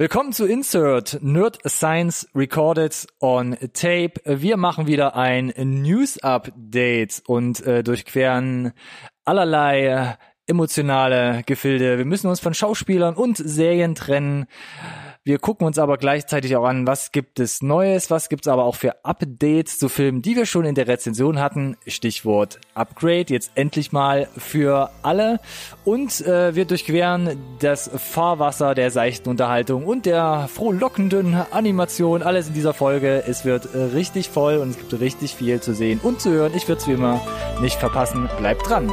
Willkommen zu Insert Nerd Science Recorded on Tape. Wir machen wieder ein News Update und äh, durchqueren allerlei emotionale Gefilde. Wir müssen uns von Schauspielern und Serien trennen. Wir gucken uns aber gleichzeitig auch an, was gibt es Neues, was gibt es aber auch für Updates zu Filmen, die wir schon in der Rezension hatten. Stichwort Upgrade, jetzt endlich mal für alle. Und äh, wir durchqueren das Fahrwasser der seichten Unterhaltung und der frohlockenden Animation. Alles in dieser Folge. Es wird äh, richtig voll und es gibt richtig viel zu sehen und zu hören. Ich würde es wie immer nicht verpassen. Bleibt dran.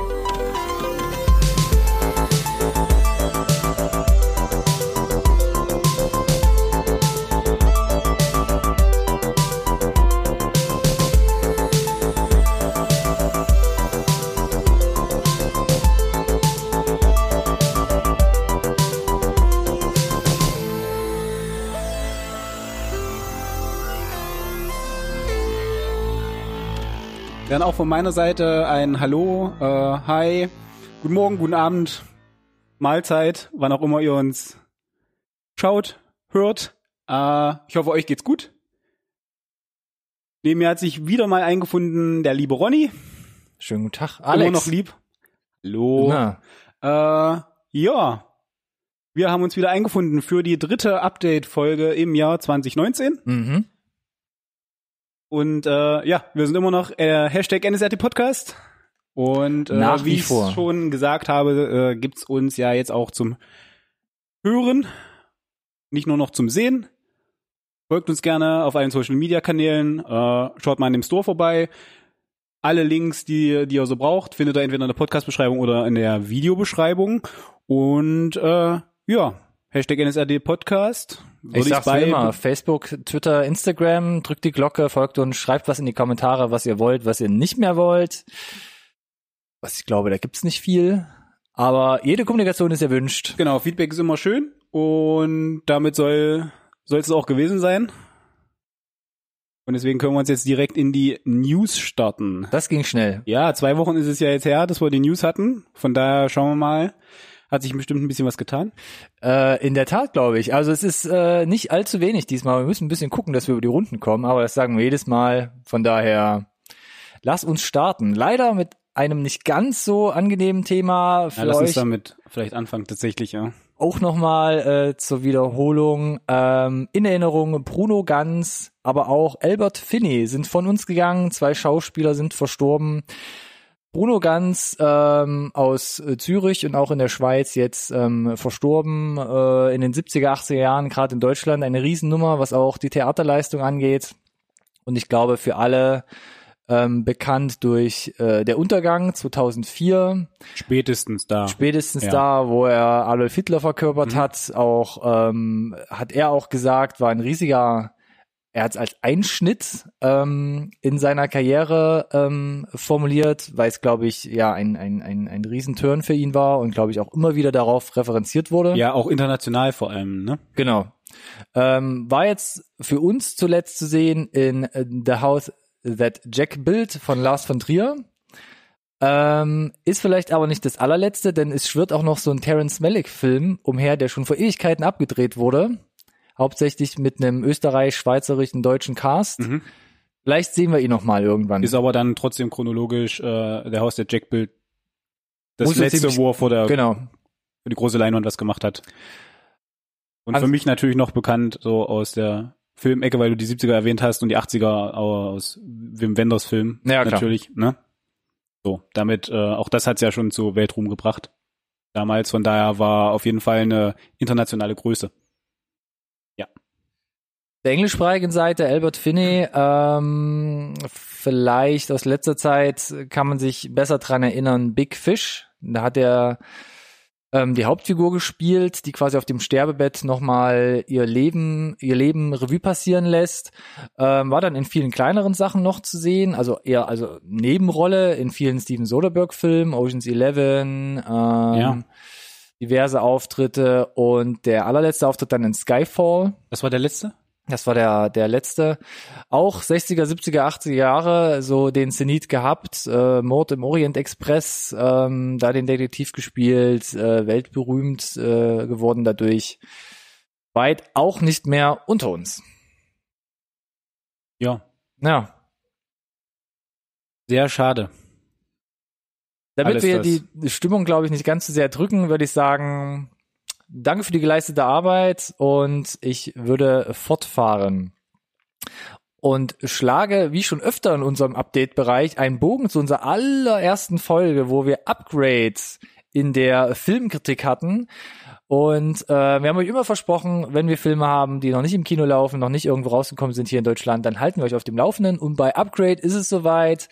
Auch von meiner Seite ein Hallo, äh, Hi, guten Morgen, guten Abend, Mahlzeit, wann auch immer ihr uns schaut, hört. Äh, ich hoffe, euch geht's gut. Neben mir hat sich wieder mal eingefunden der liebe Ronny. Schönen guten Tag, Alex. Immer noch lieb. Hallo. Na, Äh, ja, wir haben uns wieder eingefunden für die dritte Update-Folge im Jahr 2019. mhm. Und äh, ja, wir sind immer noch äh, Hashtag NSRT Podcast. Und äh, Nach wie wie ich schon gesagt habe, äh, gibt's uns ja jetzt auch zum Hören, nicht nur noch zum Sehen. Folgt uns gerne auf allen Social Media Kanälen, äh, schaut mal in dem Store vorbei. Alle Links, die, die ihr so braucht, findet ihr entweder in der Podcast-Beschreibung oder in der Videobeschreibung. Und äh, ja, Hashtag NSRD Podcast. Würde Ich sag's bei- immer, Facebook, Twitter, Instagram, drückt die Glocke, folgt uns, schreibt was in die Kommentare, was ihr wollt, was ihr nicht mehr wollt. Was ich glaube, da gibt's nicht viel. Aber jede Kommunikation ist erwünscht. Genau, Feedback ist immer schön und damit soll soll es auch gewesen sein. Und deswegen können wir uns jetzt direkt in die News starten. Das ging schnell. Ja, zwei Wochen ist es ja jetzt her, dass wir die News hatten. Von daher schauen wir mal. Hat sich bestimmt ein bisschen was getan. Äh, in der Tat, glaube ich. Also es ist äh, nicht allzu wenig diesmal. Wir müssen ein bisschen gucken, dass wir über die Runden kommen, aber das sagen wir jedes Mal. Von daher, lass uns starten. Leider mit einem nicht ganz so angenehmen Thema für Ja, lass uns euch. damit vielleicht anfangen tatsächlich, ja. auch nochmal äh, zur Wiederholung ähm, in Erinnerung Bruno Ganz, aber auch Albert Finney sind von uns gegangen. Zwei Schauspieler sind verstorben. Bruno Ganz ähm, aus äh, Zürich und auch in der Schweiz jetzt ähm, verstorben äh, in den 70er, 80er Jahren, gerade in Deutschland eine Riesennummer, was auch die Theaterleistung angeht. Und ich glaube für alle ähm, bekannt durch äh, Der Untergang 2004, Spätestens da. spätestens Ja. da, wo er Adolf Hitler verkörpert hat, auch ähm, hat er auch gesagt, war ein riesiger, er hat es als Einschnitt ähm, in seiner Karriere ähm, formuliert, weil es, glaube ich, ja ein, ein, ein, ein Riesenturn für ihn war und glaube ich auch immer wieder darauf referenziert wurde. ja, auch international vor allem, ne? Genau. Ähm, war jetzt für uns zuletzt zu sehen in äh, The House That Jack Built von Lars von Trier. Ähm, ist vielleicht aber nicht das allerletzte, denn es schwirrt auch noch so ein Terence Malick-Film umher, der schon vor Ewigkeiten abgedreht wurde. Hauptsächlich mit einem österreich-schweizerischen deutschen Cast. Mhm. Vielleicht sehen wir ihn noch mal irgendwann. Ist aber dann trotzdem chronologisch äh, der Haus der Jack Bild das Muss letzte, ziemlich- wo er vor der genau. für die große Leinwand was gemacht hat. Und Also- für mich natürlich noch bekannt so aus der Filmecke, weil du die 70er erwähnt hast und die 80er aus Wim Wenders Film Ja, klar. natürlich, ne? So, damit äh, auch das hat's ja schon zu Weltruhm gebracht. Damals, von daher war auf jeden Fall eine internationale Größe. Der englischsprachigen Seite, Albert Finney, ähm, vielleicht aus letzter Zeit kann man sich besser dran erinnern, Big Fish. Da hat er ähm, die Hauptfigur gespielt, die quasi auf dem Sterbebett nochmal ihr Leben, ihr Leben Revue passieren lässt. Ähm, war dann in vielen kleineren Sachen noch zu sehen, also eher also Nebenrolle in vielen Steven Soderbergh-Filmen, Ocean's Eleven, ähm, Ja. diverse Auftritte und der allerletzte Auftritt dann in Skyfall. Das war der letzte? Das war der, der letzte. Auch 60er, 70er, 80er Jahre so den Zenit gehabt. Äh, Mord im Orient Express, ähm, da den Detektiv gespielt, äh, weltberühmt äh, geworden dadurch. weit auch nicht mehr unter uns. Ja. Ja. Sehr schade. Damit Alles wir das. die Stimmung, glaube ich, nicht ganz so sehr drücken, würde ich sagen, danke für die geleistete Arbeit und ich würde fortfahren. Und schlage, wie schon öfter in unserem Update-Bereich, einen Bogen zu unserer allerersten Folge, wo wir Upgrades in der Filmkritik hatten. Und äh, wir haben euch immer versprochen, wenn wir Filme haben, die noch nicht im Kino laufen, noch nicht irgendwo rausgekommen sind hier in Deutschland, dann halten wir euch auf dem Laufenden. Und bei Upgrade ist es soweit.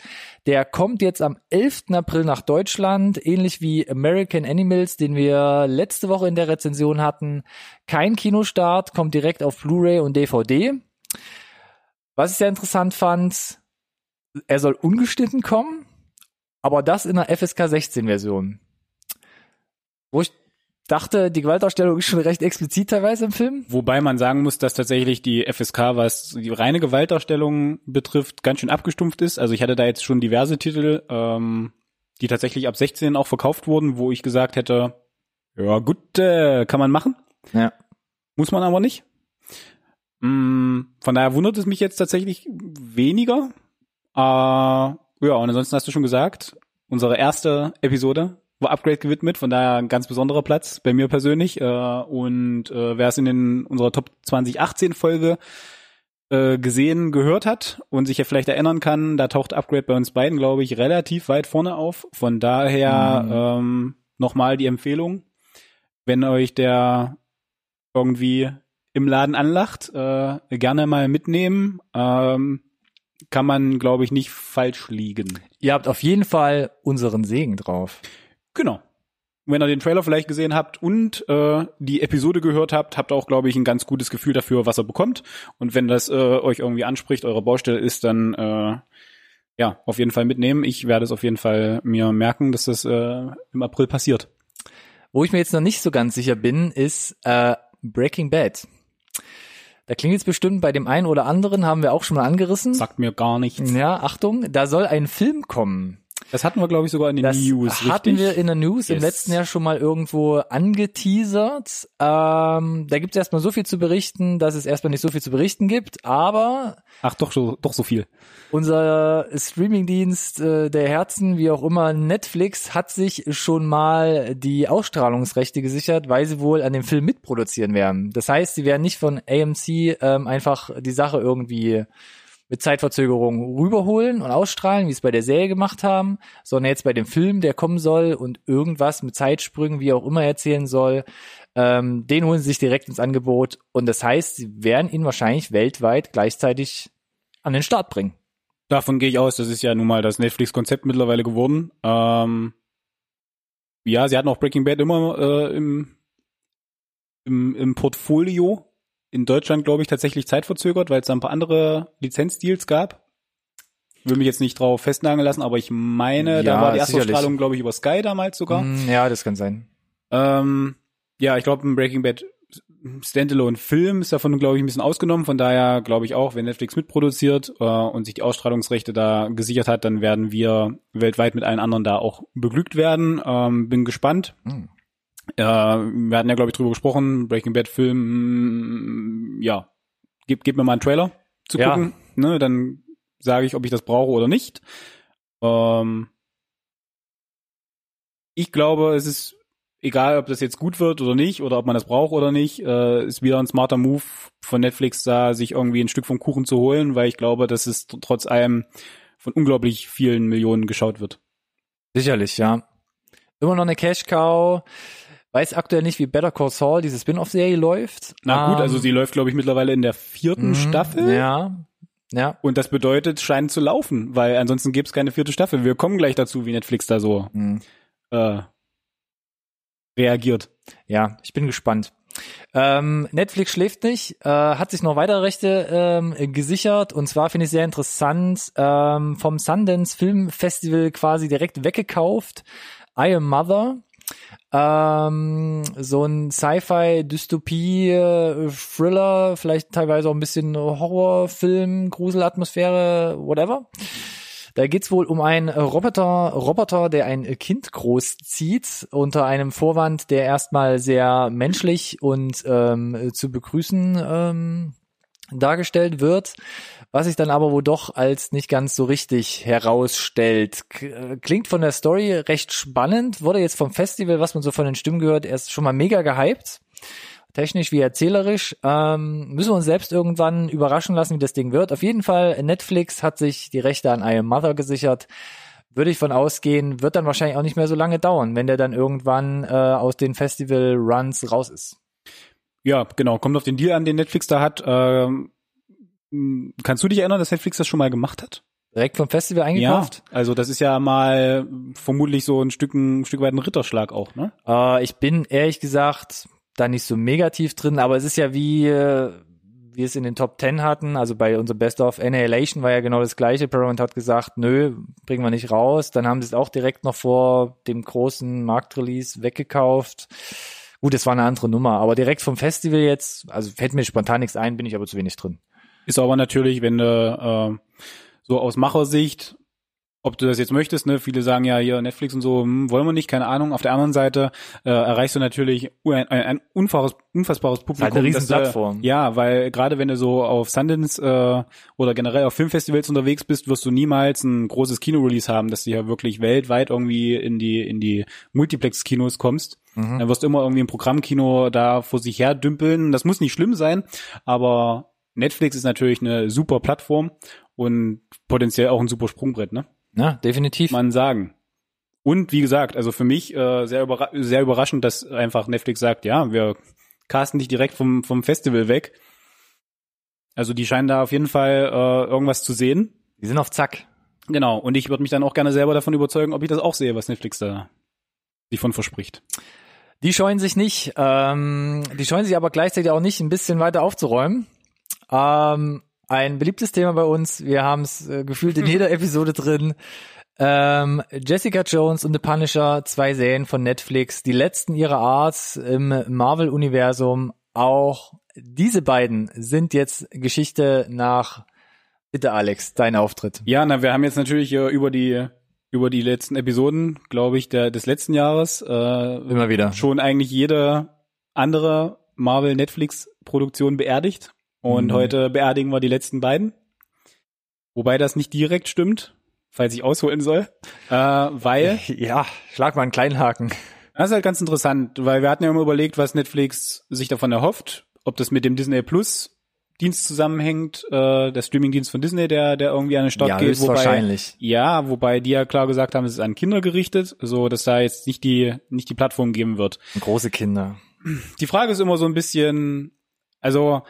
Der kommt jetzt am 11. April nach Deutschland, ähnlich wie American Animals, den wir letzte Woche in der Rezension hatten. Kein Kinostart, kommt direkt auf Blu-ray und DVD. Was ich sehr interessant fand, er soll ungeschnitten kommen, aber das in einer FSK 16 Version. Wo ich dachte, die Gewaltdarstellung ist schon recht explizit teilweise im Film. Wobei man sagen muss, dass tatsächlich die FSK, was die reine Gewaltdarstellung betrifft, ganz schön abgestumpft ist. Also ich hatte da jetzt schon diverse Titel, ähm, die tatsächlich ab 16 auch verkauft wurden, wo ich gesagt hätte, ja gut, äh, kann man machen, Ja. muss man aber nicht. Mm, Von daher wundert es mich jetzt tatsächlich weniger. Äh, ja, und ansonsten hast du schon gesagt, unsere erste Episode war Upgrade gewidmet, von daher ein ganz besonderer Platz bei mir persönlich. Äh, und äh, wer es in den, unserer Top 2018 Folge äh, gesehen, gehört hat und sich ja vielleicht erinnern kann, da taucht Upgrade bei uns beiden, glaube ich, relativ weit vorne auf. Von daher Mhm. ähm, nochmal die Empfehlung, wenn euch der irgendwie im Laden anlacht, äh, gerne mal mitnehmen. Ähm, kann man, glaube ich, nicht falsch liegen. Ihr habt auf jeden Fall unseren Segen drauf. Genau. Wenn ihr den Trailer vielleicht gesehen habt und äh, die Episode gehört habt, habt ihr auch, glaube ich, ein ganz gutes Gefühl dafür, was ihr bekommt. Und wenn das äh, euch irgendwie anspricht, eure Baustelle ist, dann äh, ja, auf jeden Fall mitnehmen. Ich werde es auf jeden Fall mir merken, dass das äh, im April passiert. Wo ich mir jetzt noch nicht so ganz sicher bin, ist äh, Breaking Bad. Da klingt jetzt bestimmt bei dem einen oder anderen, haben wir auch schon mal angerissen. Sagt mir gar nichts. Ja, Achtung, da soll ein Film kommen. Das hatten wir, glaube ich, sogar in den Das News, hatten richtig? wir in der News im Yes. letzten Jahr schon mal irgendwo angeteasert. Ähm, da gibt es erstmal so viel zu berichten, dass es erstmal nicht so viel zu berichten gibt, aber Ach, doch, so, doch so viel. unser Streamingdienst äh, der Herzen, wie auch immer, Netflix, hat sich schon mal die Ausstrahlungsrechte gesichert, weil sie wohl an dem Film mitproduzieren werden. Das heißt, sie werden nicht von AMC ähm, einfach die Sache irgendwie mit Zeitverzögerung rüberholen und ausstrahlen, wie es bei der Serie gemacht haben, sondern jetzt bei dem Film, der kommen soll und irgendwas mit Zeitsprüngen, wie auch immer erzählen soll, ähm, den holen sie sich direkt ins Angebot und das heißt, sie werden ihn wahrscheinlich weltweit gleichzeitig an den Start bringen. Davon gehe ich aus, das ist ja nun mal das Netflix-Konzept mittlerweile geworden. Ähm, ja, sie hatten auch Breaking Bad immer äh, im, im, im Portfolio. In Deutschland, glaube ich, tatsächlich zeitverzögert, weil es da ein paar andere Lizenzdeals gab. Will mich jetzt nicht drauf festnageln lassen, aber ich meine, da Ja, war die sicherlich. Erstausstrahlung, glaube ich, über Sky damals sogar. Mm, Ja, das kann sein. Ähm, ja, ich glaube, ein Breaking Bad Standalone-Film ist davon, glaube ich, ein bisschen ausgenommen. Von daher glaube ich auch, wenn Netflix mitproduziert äh, und sich die Ausstrahlungsrechte da gesichert hat, dann werden wir weltweit mit allen anderen da auch beglückt werden. Ähm, bin gespannt. Hm. Äh, wir hatten ja, glaube ich, drüber gesprochen. Breaking Bad Film, mm, ja, gib, gib mir mal einen Trailer zu Ja. gucken. Ne, dann sage ich, ob ich das brauche oder nicht. Ähm, ich glaube, es ist egal, ob das jetzt gut wird oder nicht, oder ob man das braucht oder nicht, äh, ist wieder ein smarter Move von Netflix da, sich irgendwie ein Stück vom Kuchen zu holen, weil ich glaube, dass es tr- trotz allem von unglaublich vielen Millionen geschaut wird. Sicherlich, ja. Immer noch eine Cash Cow. Weiß aktuell nicht, wie Better Call Saul, diese Spin-off-Serie läuft. Na gut, Ähm, also sie läuft, glaube ich, mittlerweile in der vierten mhm, Staffel. Ja, ja. Und das bedeutet, scheint zu laufen, weil ansonsten gäbe es keine vierte Staffel. Wir kommen gleich dazu, wie Netflix da so Mhm. äh, reagiert. Ja, ich bin gespannt. Ähm, Netflix schläft nicht, äh, hat sich noch weitere Rechte ähm, gesichert und zwar finde ich sehr interessant, ähm, vom Sundance Film Festival quasi direkt weggekauft. I Am Mother. Ähm, so ein Sci-Fi, Dystopie, Thriller, vielleicht teilweise auch ein bisschen Horrorfilm, Gruselatmosphäre, whatever. Da geht's wohl um einen Roboter, Roboter, der ein Kind großzieht unter einem Vorwand, der erstmal sehr menschlich und ähm, zu begrüßen ähm, dargestellt wird, was sich dann aber wohl doch als nicht ganz so richtig herausstellt. Klingt von der Story recht spannend, wurde jetzt vom Festival, was man so von den Stimmen gehört, erst schon mal mega gehypt technisch wie erzählerisch. Ähm, müssen wir uns selbst irgendwann überraschen lassen, wie das Ding wird. Auf jeden Fall, Netflix hat sich die Rechte an I Am Mother gesichert. Würde ich von ausgehen, wird dann wahrscheinlich auch nicht mehr so lange dauern, wenn der dann irgendwann äh, aus den Festival-Runs raus ist. Ja, genau. Kommt auf den Deal an, den Netflix da hat. Ähm, kannst du dich erinnern, dass Netflix das schon mal gemacht hat? Direkt vom Festival eingekauft? Ja, also das ist ja mal vermutlich so ein Stück, ein Stück weit ein Ritterschlag auch, ne? Äh, ich bin ehrlich gesagt da nicht so mega tief drin, aber es ist ja wie äh, wir es in den Top Ten hatten, also bei unserem Best of Annihilation war ja genau das gleiche. Paramount hat gesagt, nö, bringen wir nicht raus. Dann haben sie es auch direkt noch vor dem großen Marktrelease weggekauft. Gut, es war eine andere Nummer, aber direkt vom Festival jetzt, also fällt mir spontan nichts ein, bin ich aber zu wenig drin. Ist aber natürlich, wenn du äh, so aus Machersicht ob du das jetzt möchtest, ne? Viele sagen ja hier Netflix und so, hm, wollen wir nicht, keine Ahnung. Auf der anderen Seite äh, erreichst du natürlich ein, ein unfassbares, unfassbares Publikum. Halt eine riesen Plattform. Äh, ja, weil gerade wenn du so auf Sundance äh, oder generell auf Filmfestivals unterwegs bist, wirst du niemals ein großes Kino-Release haben, dass du ja wirklich weltweit irgendwie in die in die Multiplex-Kinos kommst. Mhm. Dann wirst du immer irgendwie ein Programmkino da vor sich her dümpeln. Das muss nicht schlimm sein, aber Netflix ist natürlich eine super Plattform und potenziell auch ein super Sprungbrett, ne? Ja, definitiv. Man sagen. Und wie gesagt, also für mich äh, sehr, überra sehr überraschend, dass einfach Netflix sagt, ja, wir casten dich direkt vom, vom Festival weg. Also die scheinen da auf jeden Fall äh, irgendwas zu sehen. Die sind auf Zack. Genau. Und ich würde mich dann auch gerne selber davon überzeugen, ob ich das auch sehe, was Netflix da sich von verspricht. Die scheuen sich nicht. Ähm, die scheuen sich aber gleichzeitig auch nicht, ein bisschen weiter aufzuräumen. Ähm, ein beliebtes Thema bei uns. Wir haben es äh, gefühlt in jeder Episode drin. Ähm, Jessica Jones und The Punisher, zwei Serien von Netflix, die letzten ihrer Art im Marvel-Universum. Auch diese beiden sind jetzt Geschichte nach. Bitte, Alex, dein Auftritt. Ja, na, wir haben jetzt natürlich äh, über die über die letzten Episoden, glaube ich, der des letzten Jahres äh, immer wieder schon eigentlich jede andere Marvel Netflix Produktion beerdigt. Und mhm. heute beerdigen wir die letzten beiden. Wobei das nicht direkt stimmt, falls ich ausholen soll. Äh, weil. Ja, schlag mal einen kleinen Haken. Das ist halt ganz interessant, weil wir hatten ja immer überlegt, was Netflix sich davon erhofft, ob das mit dem Disney Plus Dienst zusammenhängt, äh, der Streamingdienst von Disney, der der irgendwie an den Start ja, geht, wobei wahrscheinlich. ja, wobei die ja klar gesagt haben, es ist an Kinder gerichtet, so dass da jetzt nicht die nicht die Plattform geben wird. Große Kinder. Die Frage ist immer so ein bisschen, also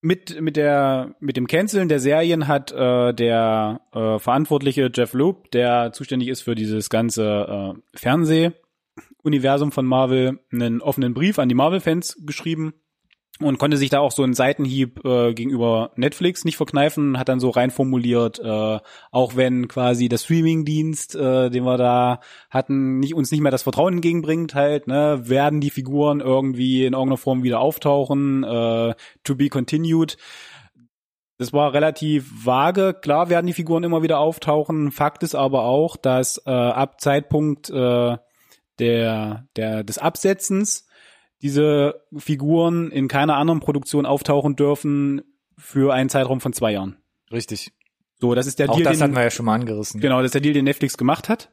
mit mit der mit dem Canceln der Serien hat äh, der äh, verantwortliche Jeff Loeb, der zuständig ist für dieses ganze äh, Fernsehuniversum von Marvel, einen offenen Brief an die Marvel-Fans geschrieben und konnte sich da auch so einen Seitenhieb äh, gegenüber Netflix nicht verkneifen, hat dann so rein formuliert, äh, auch wenn quasi der Streamingdienst, äh, den wir da hatten, nicht, uns nicht mehr das Vertrauen entgegenbringt, halt, ne, werden die Figuren irgendwie in irgendeiner Form wieder auftauchen, äh, to be continued. Das war relativ vage. Klar werden die Figuren immer wieder auftauchen. Fakt ist aber auch, dass äh, ab Zeitpunkt äh, der, der, des Absetzens diese Figuren in keiner anderen Produktion auftauchen dürfen für einen Zeitraum von zwei Jahren. Richtig. So, das ist der Auch Deal. das den, hatten wir ja schon mal angerissen. Genau, das ist der Deal, den Netflix gemacht hat.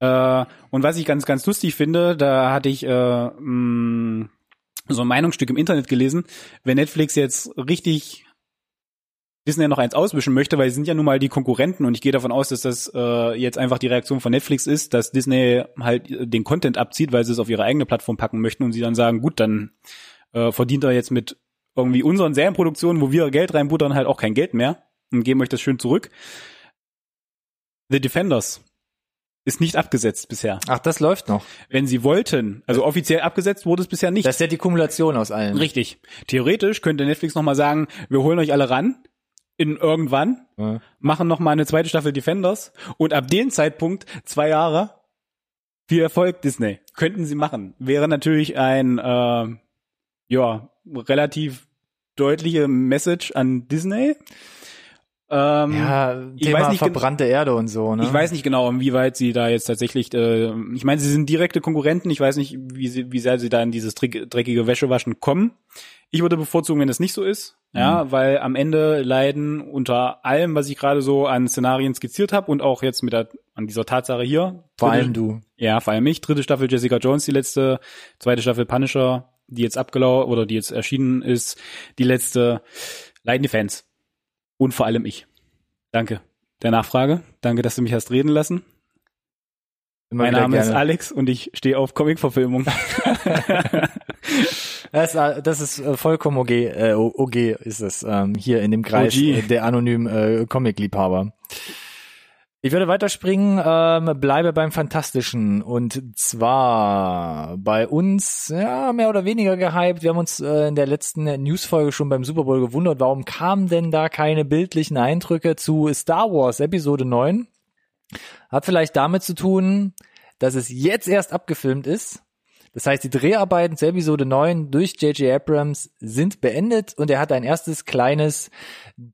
Äh, und was ich ganz, ganz lustig finde, da hatte ich äh, mh, so ein Meinungsstück im Internet gelesen, wenn Netflix jetzt richtig Disney noch eins auswischen möchte, weil sie sind ja nun mal die Konkurrenten und ich gehe davon aus, dass das äh, jetzt einfach die Reaktion von Netflix ist, dass Disney halt den Content abzieht, weil sie es auf ihre eigene Plattform packen möchten und sie dann sagen, gut, dann äh, verdient er jetzt mit irgendwie unseren Serienproduktionen, wo wir Geld reinbuttern, halt auch kein Geld mehr und geben euch das schön zurück. The Defenders ist nicht abgesetzt bisher. Ach, das läuft noch. Wenn sie wollten, also offiziell abgesetzt wurde es bisher nicht. Das ist ja die Kumulation aus allen. Richtig. Theoretisch könnte Netflix nochmal sagen, wir holen euch alle ran, in irgendwann, ja. machen noch mal eine zweite Staffel Defenders und ab dem Zeitpunkt zwei Jahre viel Erfolg Disney könnten sie machen. Wäre natürlich ein äh, ja relativ deutliche Message an Disney. Ähm, Ja, ich Thema weiß nicht verbrannte Erde und so, ne? Ich weiß nicht genau, inwieweit sie da jetzt tatsächlich, äh, ich meine, sie sind direkte Konkurrenten. Ich weiß nicht, wie, sie, wie sehr sie da in dieses dreck- dreckige Wäschewaschen kommen. Ich würde bevorzugen, wenn es nicht so ist. Mhm. Ja, weil am Ende leiden unter allem, was ich gerade so an Szenarien skizziert habe und auch jetzt mit der, an dieser Tatsache hier. Vor dritte- allem du. Ja, vor allem ich. Dritte Staffel Jessica Jones, die letzte, zweite Staffel Punisher, die jetzt abgelaufen oder die jetzt erschienen ist, die letzte, leiden die Fans. Und vor allem ich. Danke der Nachfrage. Danke, dass du mich hast reden lassen. Immer mein Name ist gerne. Alex und ich stehe auf Comic-Verfilmung. Das, ist, das ist äh, vollkommen okay, äh, okay ist es, ähm, hier in dem Kreis OG. äh, der anonymen äh, Comic-Liebhaber. Ich würde weiterspringen, ähm, bleibe beim Fantastischen und zwar bei uns, ja, mehr oder weniger gehypt. Wir haben uns äh, in der letzten Newsfolge schon beim Super Bowl gewundert, warum kamen denn da keine bildlichen Eindrücke zu Star Wars Episode 9? Hat vielleicht damit zu tun, dass es jetzt erst abgefilmt ist. Das heißt, die Dreharbeiten zur Episode 9 durch J.J. Abrams sind beendet und er hat ein erstes kleines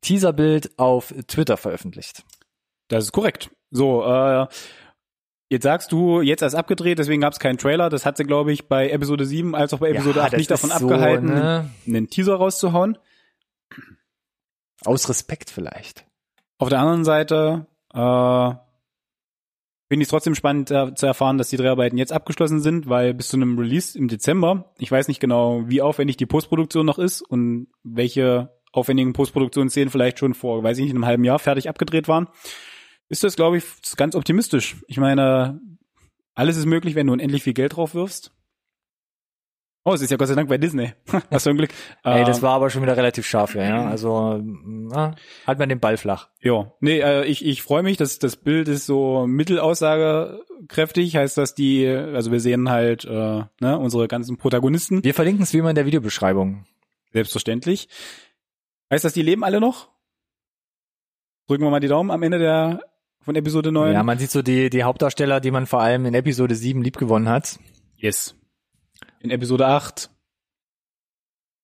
Teaserbild auf Twitter veröffentlicht. Das ist korrekt. So, äh, jetzt sagst du, jetzt erst abgedreht, deswegen gab es keinen Trailer. Das hat sie, glaube ich, bei Episode 7 als auch bei Episode Ja, 8 das nicht davon ist so, abgehalten, ne? einen Teaser rauszuhauen. Aus Respekt vielleicht. Auf der anderen Seite äh, finde ich es trotzdem spannend äh, zu erfahren, dass die Dreharbeiten jetzt abgeschlossen sind, weil bis zu einem Release im Dezember, ich weiß nicht genau, wie aufwendig die Postproduktion noch ist und welche aufwendigen Postproduktionsszenen vielleicht schon vor, weiß ich nicht, einem halben Jahr fertig abgedreht waren, ist das, glaube ich, ganz optimistisch. Ich meine, alles ist möglich, wenn du unendlich viel Geld drauf wirfst. Oh, es ist ja Gott sei Dank bei Disney. Hast du ein Glück. Ey, das Ähm, war aber schon wieder relativ scharf, ja. ja. Also na, halt man den Ball flach. Ja, nee, äh, ich, ich freue mich, dass das Bild ist so mittelaussagekräftig, heißt, dass die, also wir sehen halt äh, ne, unsere ganzen Protagonisten, Wir verlinken es wie immer in der Videobeschreibung. selbstverständlich. Heißt das, die leben alle noch? Drücken wir mal die Daumen am Ende der von Episode 9. Ja, man sieht so die, die Hauptdarsteller, die man vor allem in Episode 7 liebgewonnen hat. yes. In Episode 8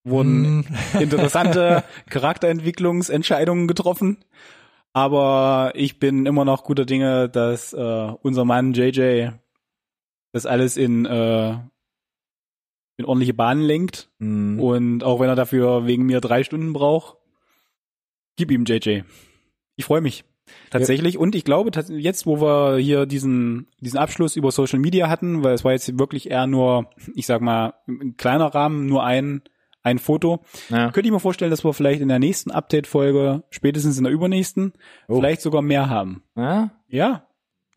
wurden Hm. interessante Charakterentwicklungsentscheidungen getroffen. Aber ich bin immer noch guter Dinge, dass äh, unser Mann JJ das alles in, äh, in ordentliche Bahnen lenkt. Hm. Und auch wenn er dafür wegen mir drei Stunden braucht, gib ihm JJ. Ich freue mich. Tatsächlich. Und ich glaube, jetzt, wo wir hier diesen, diesen Abschluss über Social Media hatten, weil es war jetzt wirklich eher nur, ich sag mal, ein kleiner Rahmen, nur ein, ein Foto, Ja. könnte ich mir vorstellen, dass wir vielleicht in der nächsten Update-Folge, spätestens in der übernächsten, Oh. vielleicht sogar mehr haben. Ja? Ja.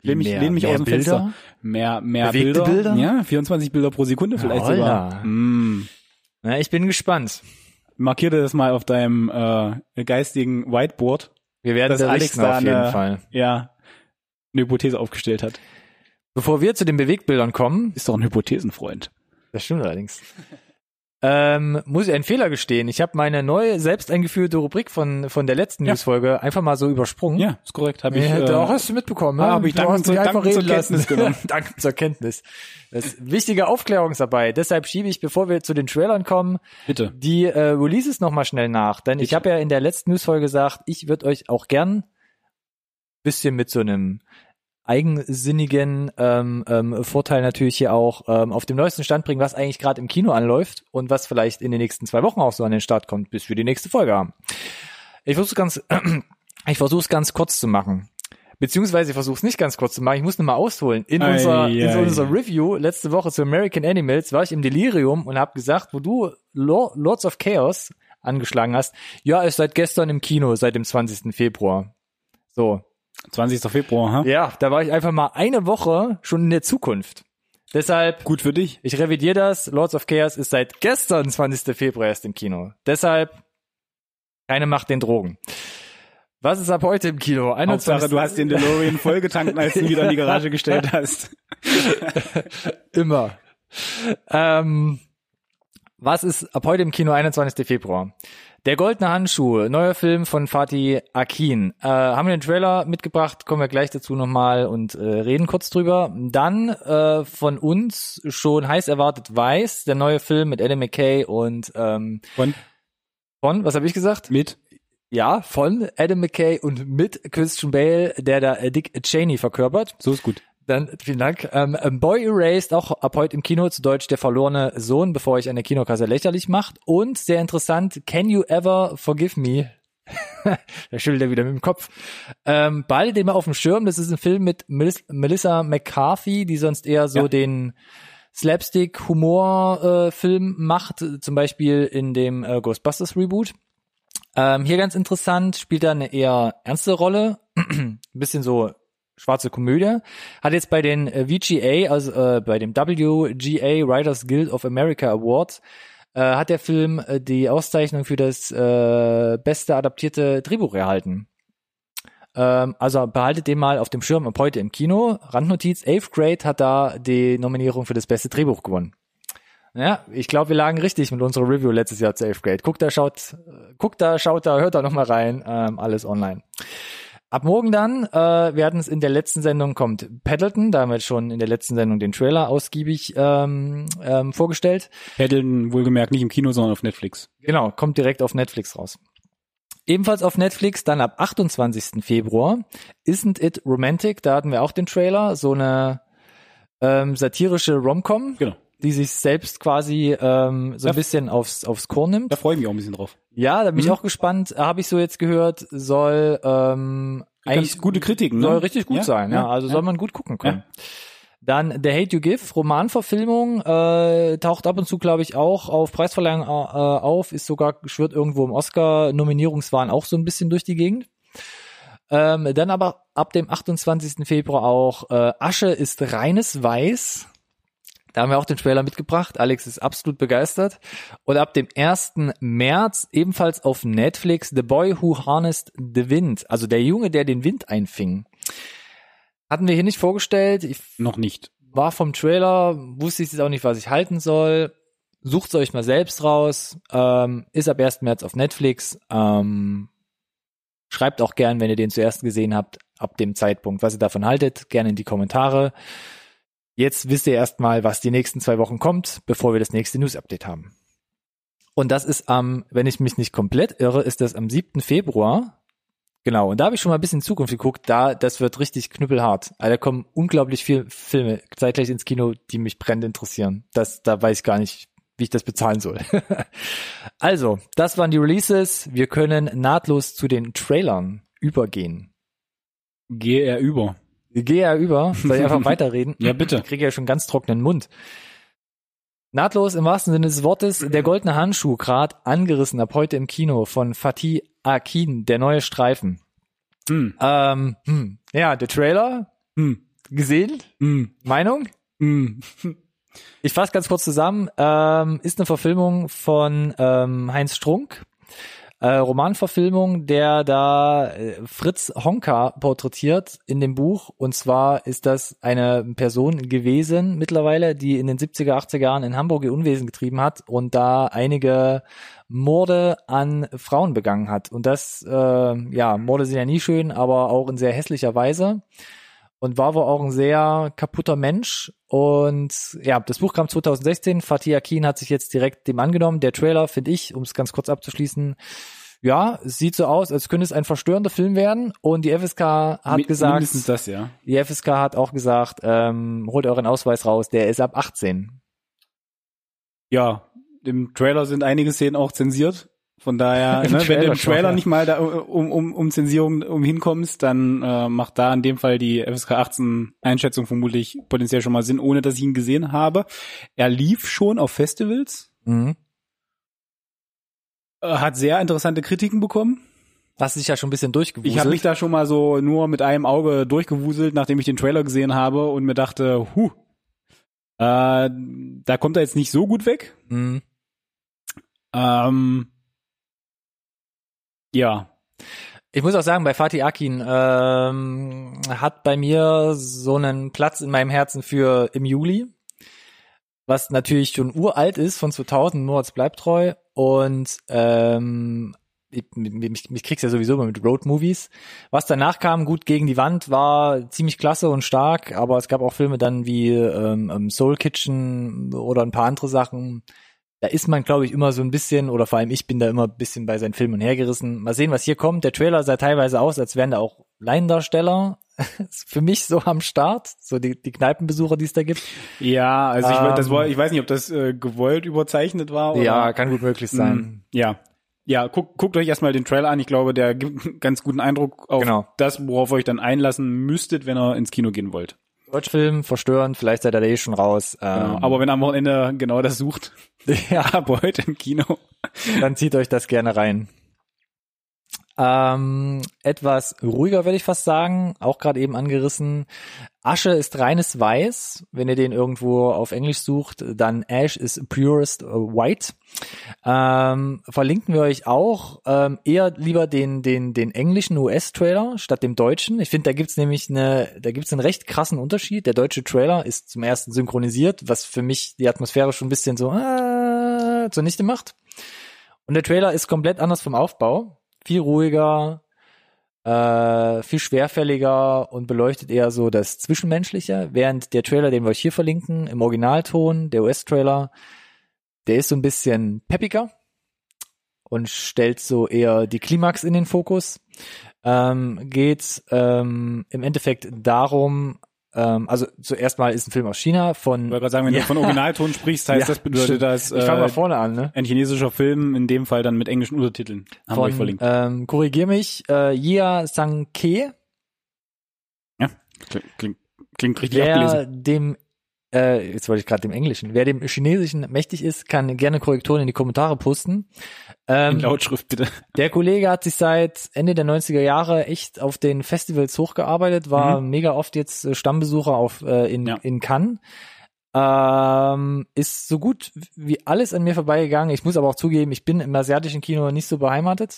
Lehn mich, Mehr- lehn mich aus dem Bilder? Fenster. Mehr, mehr Bewegte Bilder. Bilder? Ja, 24 Bilder pro Sekunde vielleicht sogar. Holla. Mm. ja, ich bin gespannt. Markier dir das mal auf deinem äh, geistigen Whiteboard, Wir werden dass Alex da auf jeden eine, Fall. ja, eine Hypothese aufgestellt hat. Bevor wir zu den Bewegtbildern kommen, Ist doch ein Hypothesenfreund. das stimmt allerdings, ähm, muss ich einen Fehler gestehen. Ich habe meine neue, selbst eingeführte Rubrik von, von der letzten Ja. Newsfolge einfach mal so übersprungen. Ja, ist korrekt. Habe ich. Ja, äh, doch, hast du mitbekommen. ah, ne? hab ich Du hast zur- einfach dankend zur reden lassen. Kenntnis genommen. Danke zur Kenntnis. Das ist wichtige Aufklärungsarbeit. Deshalb schiebe ich, bevor wir zu den Trailern kommen, Bitte. die äh, Releases nochmal schnell nach. Denn ich Bitte. habe ja in der letzten Newsfolge gesagt, ich würde euch auch gern bisschen mit so einem eigensinnigen ähm, ähm, Vorteil natürlich hier auch ähm, auf dem neuesten Stand bringen, was eigentlich gerade im Kino anläuft und was vielleicht in den nächsten zwei Wochen auch so an den Start kommt, bis wir die nächste Folge haben. Ich versuche ganz, ich versuche es ganz kurz zu machen. Beziehungsweise ich versuche es nicht ganz kurz zu machen. Ich muss nur mal ausholen. In, Ei, unserer, in ei. so unserer Review letzte Woche zu American Animals war ich im Delirium und habe gesagt, wo du Lo- Lords of Chaos angeschlagen hast, ja, ist seit gestern im Kino, seit dem 20. Februar. So, 20. Februar, ha? ja, da war ich einfach mal eine Woche schon in der Zukunft. Deshalb, Gut für dich. ich revidiere das. Lords of Chaos ist seit gestern, 20. Februar, erst im Kino. Deshalb, keine Macht den Drogen. Was ist ab heute im Kino? 21. Hauptsache, du hast den DeLorean vollgetankt, als du ihn wieder in die Garage gestellt hast. Immer. Ähm, was ist ab heute im Kino, 21. Februar? Der Goldene Handschuh, neuer Film von Fatih Akin. Äh, haben wir den Trailer mitgebracht, kommen wir gleich dazu nochmal und äh, reden kurz drüber. Dann äh, von uns schon heiß erwartet Weiß, der neue Film mit Adam McKay und ähm, Und von, was habe ich gesagt? mit? Ja, von Adam McKay und mit Christian Bale, der da äh, Dick Cheney verkörpert. So ist gut. Dann, vielen Dank. Ähm, Boy Erased, auch ab heute im Kino, zu Deutsch der verlorene Sohn, bevor ich eine Kinokasse lächerlich macht. Und sehr interessant, Can You Ever Forgive Me? da schüttelt er wieder mit dem Kopf. Ähm, beide den mal auf dem Schirm. Das ist ein Film mit Melis Melissa McCarthy, die sonst eher so Ja. den Slapstick-Humor-Film macht, zum Beispiel in dem äh, Ghostbusters Reboot. Ähm, hier ganz interessant, spielt er eine eher ernste Rolle, ein bisschen so schwarze Komödie. Hat jetzt bei den äh, VGA, also äh, bei dem WGA Writers Guild of America Awards, äh, hat der Film äh, die Auszeichnung für das äh, beste adaptierte Drehbuch erhalten. Ähm, also behaltet den mal auf dem Schirm ab heute im Kino. Randnotiz, Eighth Grade hat da die Nominierung für das beste Drehbuch gewonnen. Ja, ich glaube, wir lagen richtig mit unserer Review letztes Jahr zu Eighth Grade. Guckt da, schaut, äh, guckt da, schaut da, hört da noch mal rein. Ähm, alles online. Ab morgen dann, äh, wir hatten es in der letzten Sendung, kommt Paddleton, da haben wir jetzt schon in der letzten Sendung den Trailer ausgiebig ähm, ähm, vorgestellt. Paddleton wohlgemerkt nicht im Kino, sondern auf Netflix. Genau, kommt direkt auf Netflix raus. Ebenfalls auf Netflix, dann ab 28. Februar, Isn't It Romantic, da hatten wir auch den Trailer, so eine ähm, satirische Romcom, Genau. Die sich selbst quasi ähm, so ein bisschen aufs, aufs Korn nimmt. Da freue ich mich auch ein bisschen drauf. Ja, da bin ich Mhm. auch gespannt. Habe ich so jetzt gehört, soll ähm, Ganz gute Kritiken, ne? soll richtig gut Ja, sein. Ja, ja, also ja. soll man gut gucken können. Dann The Hate You Give, Romanverfilmung, äh, taucht ab und zu, glaube ich, auch auf Preisverleihung äh, auf, ist sogar, schwirrt irgendwo im Oscar-Nominierungswahn auch so ein bisschen durch die Gegend. Ähm, dann aber ab dem 28. Februar auch äh, Asche ist reines Weiß. Da haben wir auch den Trailer mitgebracht. Alex ist absolut begeistert. Und ab dem 1. März ebenfalls auf Netflix The Boy Who Harnessed the Wind. Also der Junge, der den Wind einfing. Hatten wir hier nicht vorgestellt. Ich Noch nicht. war vom Trailer, wusste ich jetzt auch nicht, was ich halten soll. Sucht's euch mal selbst raus. Ähm, ist ab 1. März auf Netflix. Ähm, schreibt auch gern, wenn ihr den zuerst gesehen habt, ab dem Zeitpunkt, was ihr davon haltet. Gerne in die Kommentare. Jetzt wisst ihr erstmal, was die nächsten zwei Wochen kommt, bevor wir das nächste News-Update haben. Und das ist am, wenn ich mich nicht komplett irre, ist das am 7. Februar. Genau, und da habe ich schon mal ein bisschen in Zukunft geguckt, da, das wird richtig knüppelhart. Also da kommen unglaublich viele Filme zeitgleich ins Kino, die mich brennend interessieren. Das, da weiß ich gar nicht, wie ich das bezahlen soll. also, das waren die Releases. Wir können nahtlos zu den Trailern übergehen. Gehe er über. Gehe ja über, soll ich einfach weiterreden? Ja, bitte. Ich kriege ja schon ganz trockenen Mund. Nahtlos im wahrsten Sinne des Wortes, der goldene Handschuh, grad angerissen ab heute im Kino von Fatih Akin, der neue Streifen. Hm. Ähm, hm, ja, der Trailer Hm. gesehen, Hm. Meinung? Hm. Ich fasse ganz kurz zusammen. Ähm, ist eine Verfilmung von ähm, Heinz Strunk. Äh, Romanverfilmung, der da äh, Fritz Honka porträtiert in dem Buch. Und zwar ist das eine Person gewesen mittlerweile, die in den 70er, 80er Jahren in Hamburg ihr Unwesen getrieben hat und da einige Morde an Frauen begangen hat. Und das, äh, ja, Morde sind ja nie schön, aber auch in sehr hässlicher Weise und war wohl auch ein sehr kaputter Mensch. Und ja, das Buch kam 2016. Fatih Akin hat sich jetzt direkt dem angenommen. Der Trailer, finde ich, um es ganz kurz abzuschließen, ja, es sieht so aus, als könnte es ein verstörender Film werden. Und die FSK hat Mi- gesagt, Mindestens das, ja. die FSK hat auch gesagt, ähm, holt euren Ausweis raus, der ist ab 18. Ja, im Trailer sind einige Szenen auch zensiert. Von daher, ne, wenn du im schon, Trailer ja. nicht mal da um, um, um Zensierung um hinkommst, dann äh, macht da in dem Fall die FSK 18 Einschätzung vermutlich potenziell schon mal Sinn, ohne dass ich ihn gesehen habe. Er lief schon auf Festivals, Mhm. äh, hat sehr interessante Kritiken bekommen. Hast dich ja schon ein bisschen durchgewuselt. Ich habe mich da schon mal so nur mit einem Auge durchgewuselt, nachdem ich den Trailer gesehen habe und mir dachte, huh, äh, da kommt er jetzt nicht so gut weg. Mhm. Ähm, ja, Ich muss auch sagen, bei Fatih Akin ähm, hat bei mir so einen Platz in meinem Herzen für im Juli, was natürlich schon uralt ist von 2000, Moritz bleibt treu und ähm, ich, mich, mich kriegst ja sowieso immer mit Road-Movies. Was danach kam, gut gegen die Wand, war ziemlich klasse und stark, aber es gab auch Filme dann wie ähm, ähm, Soul Kitchen oder ein paar andere Sachen, da ist man, glaube ich, immer so ein bisschen, oder vor allem ich bin da immer ein bisschen bei seinen Filmen hergerissen. Mal sehen, was hier kommt. Der Trailer sah teilweise aus, als wären da auch Laiendarsteller für mich so am Start, so die, die Kneipenbesucher, die es da gibt. Ja, also ich, ähm, das war, Ähm. ich weiß nicht, ob das äh, gewollt überzeichnet war. Oder? Ja, kann gut möglich sein. Mm, Ja. Ja, guckt, guckt euch erstmal den Trailer an. Ich glaube, der gibt einen ganz guten Eindruck auf Genau. das, worauf ihr euch dann einlassen müsstet, wenn ihr ins Kino gehen wollt. Deutschfilm, verstörend, vielleicht seid ihr da eh schon raus. Genau. Ähm, Aber wenn am Wochenende genau das sucht, ja, ab heute im Kino. dann zieht euch das gerne rein. Ähm, etwas ruhiger würde ich fast sagen, auch gerade eben angerissen. Asche ist reines Weiß. Wenn ihr den irgendwo auf Englisch sucht, dann Ash is purest white. Ähm, verlinken wir euch auch ähm, eher lieber den den den englischen US-Trailer statt dem deutschen. Ich finde, da gibt's nämlich eine, da gibt's einen recht krassen Unterschied. Der deutsche Trailer ist zum ersten synchronisiert, was für mich die Atmosphäre schon ein bisschen so äh, zunichte macht. Und der Trailer ist komplett anders vom Aufbau. Viel ruhiger, äh, viel schwerfälliger und beleuchtet eher so das Zwischenmenschliche, während der Trailer, den wir euch hier verlinken, im Originalton, der US-Trailer, der ist so ein bisschen peppiger und stellt so eher die Klimax in den Fokus. Ähm, geht ähm, im Endeffekt darum, ähm, also zuerst mal ist ein Film aus China von Ich wollte gerade sagen, wenn Ja. du von Originalton sprichst, heißt Ja, das bedeutet das ich fange mal äh, vorne an, ne? ein chinesischer Film, in dem Fall dann mit englischen Untertiteln. Haben wir euch Von, verlinkt. ähm, korrigier mich, äh, Yia Sang-ke, Klingt, klingt, klingt richtig abgelesen. wer dem, äh, jetzt wollte ich gerade dem Englischen, wer dem Chinesischen mächtig ist, kann gerne Korrekturen in die Kommentare posten. In Ähm, Lautschrift bitte. der Kollege hat sich seit Ende der 90er Jahre echt auf den Festivals hochgearbeitet, war mega oft jetzt äh, Stammbesucher auf, äh, in, Ja. in Cannes. Ähm, ist so gut wie alles an mir vorbeigegangen. Ich muss aber auch zugeben, ich bin im asiatischen Kino nicht so beheimatet.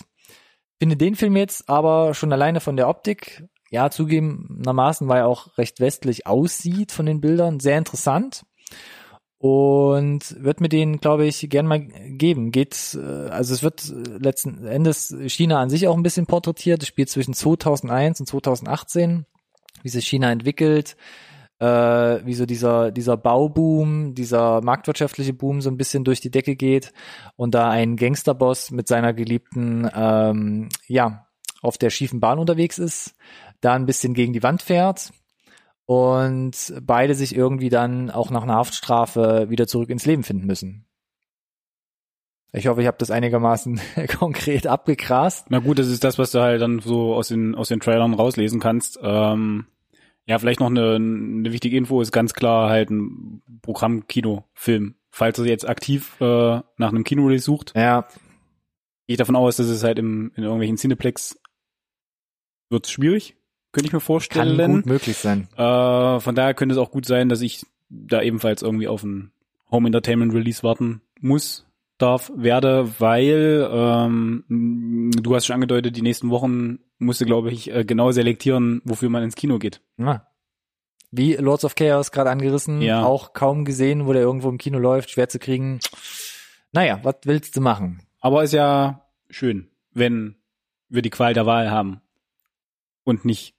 Finde den Film jetzt aber schon alleine von der Optik, ja, zugegebenermaßen, weil er auch recht westlich aussieht von den Bildern, sehr interessant. Und wird mir den, glaube ich, gern mal geben. Geht, äh, also es wird äh, letzten Endes China an sich auch ein bisschen porträtiert. Es spielt zwischen 2001 und 2018, wie sich China entwickelt, äh, wie so dieser, dieser Bauboom, dieser marktwirtschaftliche Boom so ein bisschen durch die Decke geht und da ein Gangsterboss mit seiner Geliebten, ähm, ja, auf der schiefen Bahn unterwegs ist, da ein bisschen gegen die Wand fährt und beide sich irgendwie dann auch nach einer Haftstrafe wieder zurück ins Leben finden müssen. Ich hoffe, ich habe das einigermaßen konkret abgegrast. Na gut, das ist das, was du halt dann so aus den, aus den Trailern rauslesen kannst. Ähm, ja, vielleicht noch eine, eine wichtige Info ist ganz klar halt ein Programm-Kino-Film. Falls ihr jetzt aktiv äh, nach einem Kino-Release sucht, Ja, gehe ich davon aus, dass es halt im, in irgendwelchen Cineplex wird schwierig, könnte ich mir kann vorstellen. gut möglich sein. Äh, von daher könnte es auch gut sein, dass ich da ebenfalls irgendwie auf ein Home Entertainment Release warten muss, darf, werde, weil ähm, du hast schon angedeutet, die nächsten Wochen musste, glaube ich, äh, genau selektieren, wofür man ins Kino geht. Ja. Wie Lords of Chaos gerade angerissen, Ja. auch kaum gesehen, wo der irgendwo im Kino läuft, schwer zu kriegen. Naja, was willst du machen? Aber ist ja schön, wenn wir die Qual der Wahl haben und nicht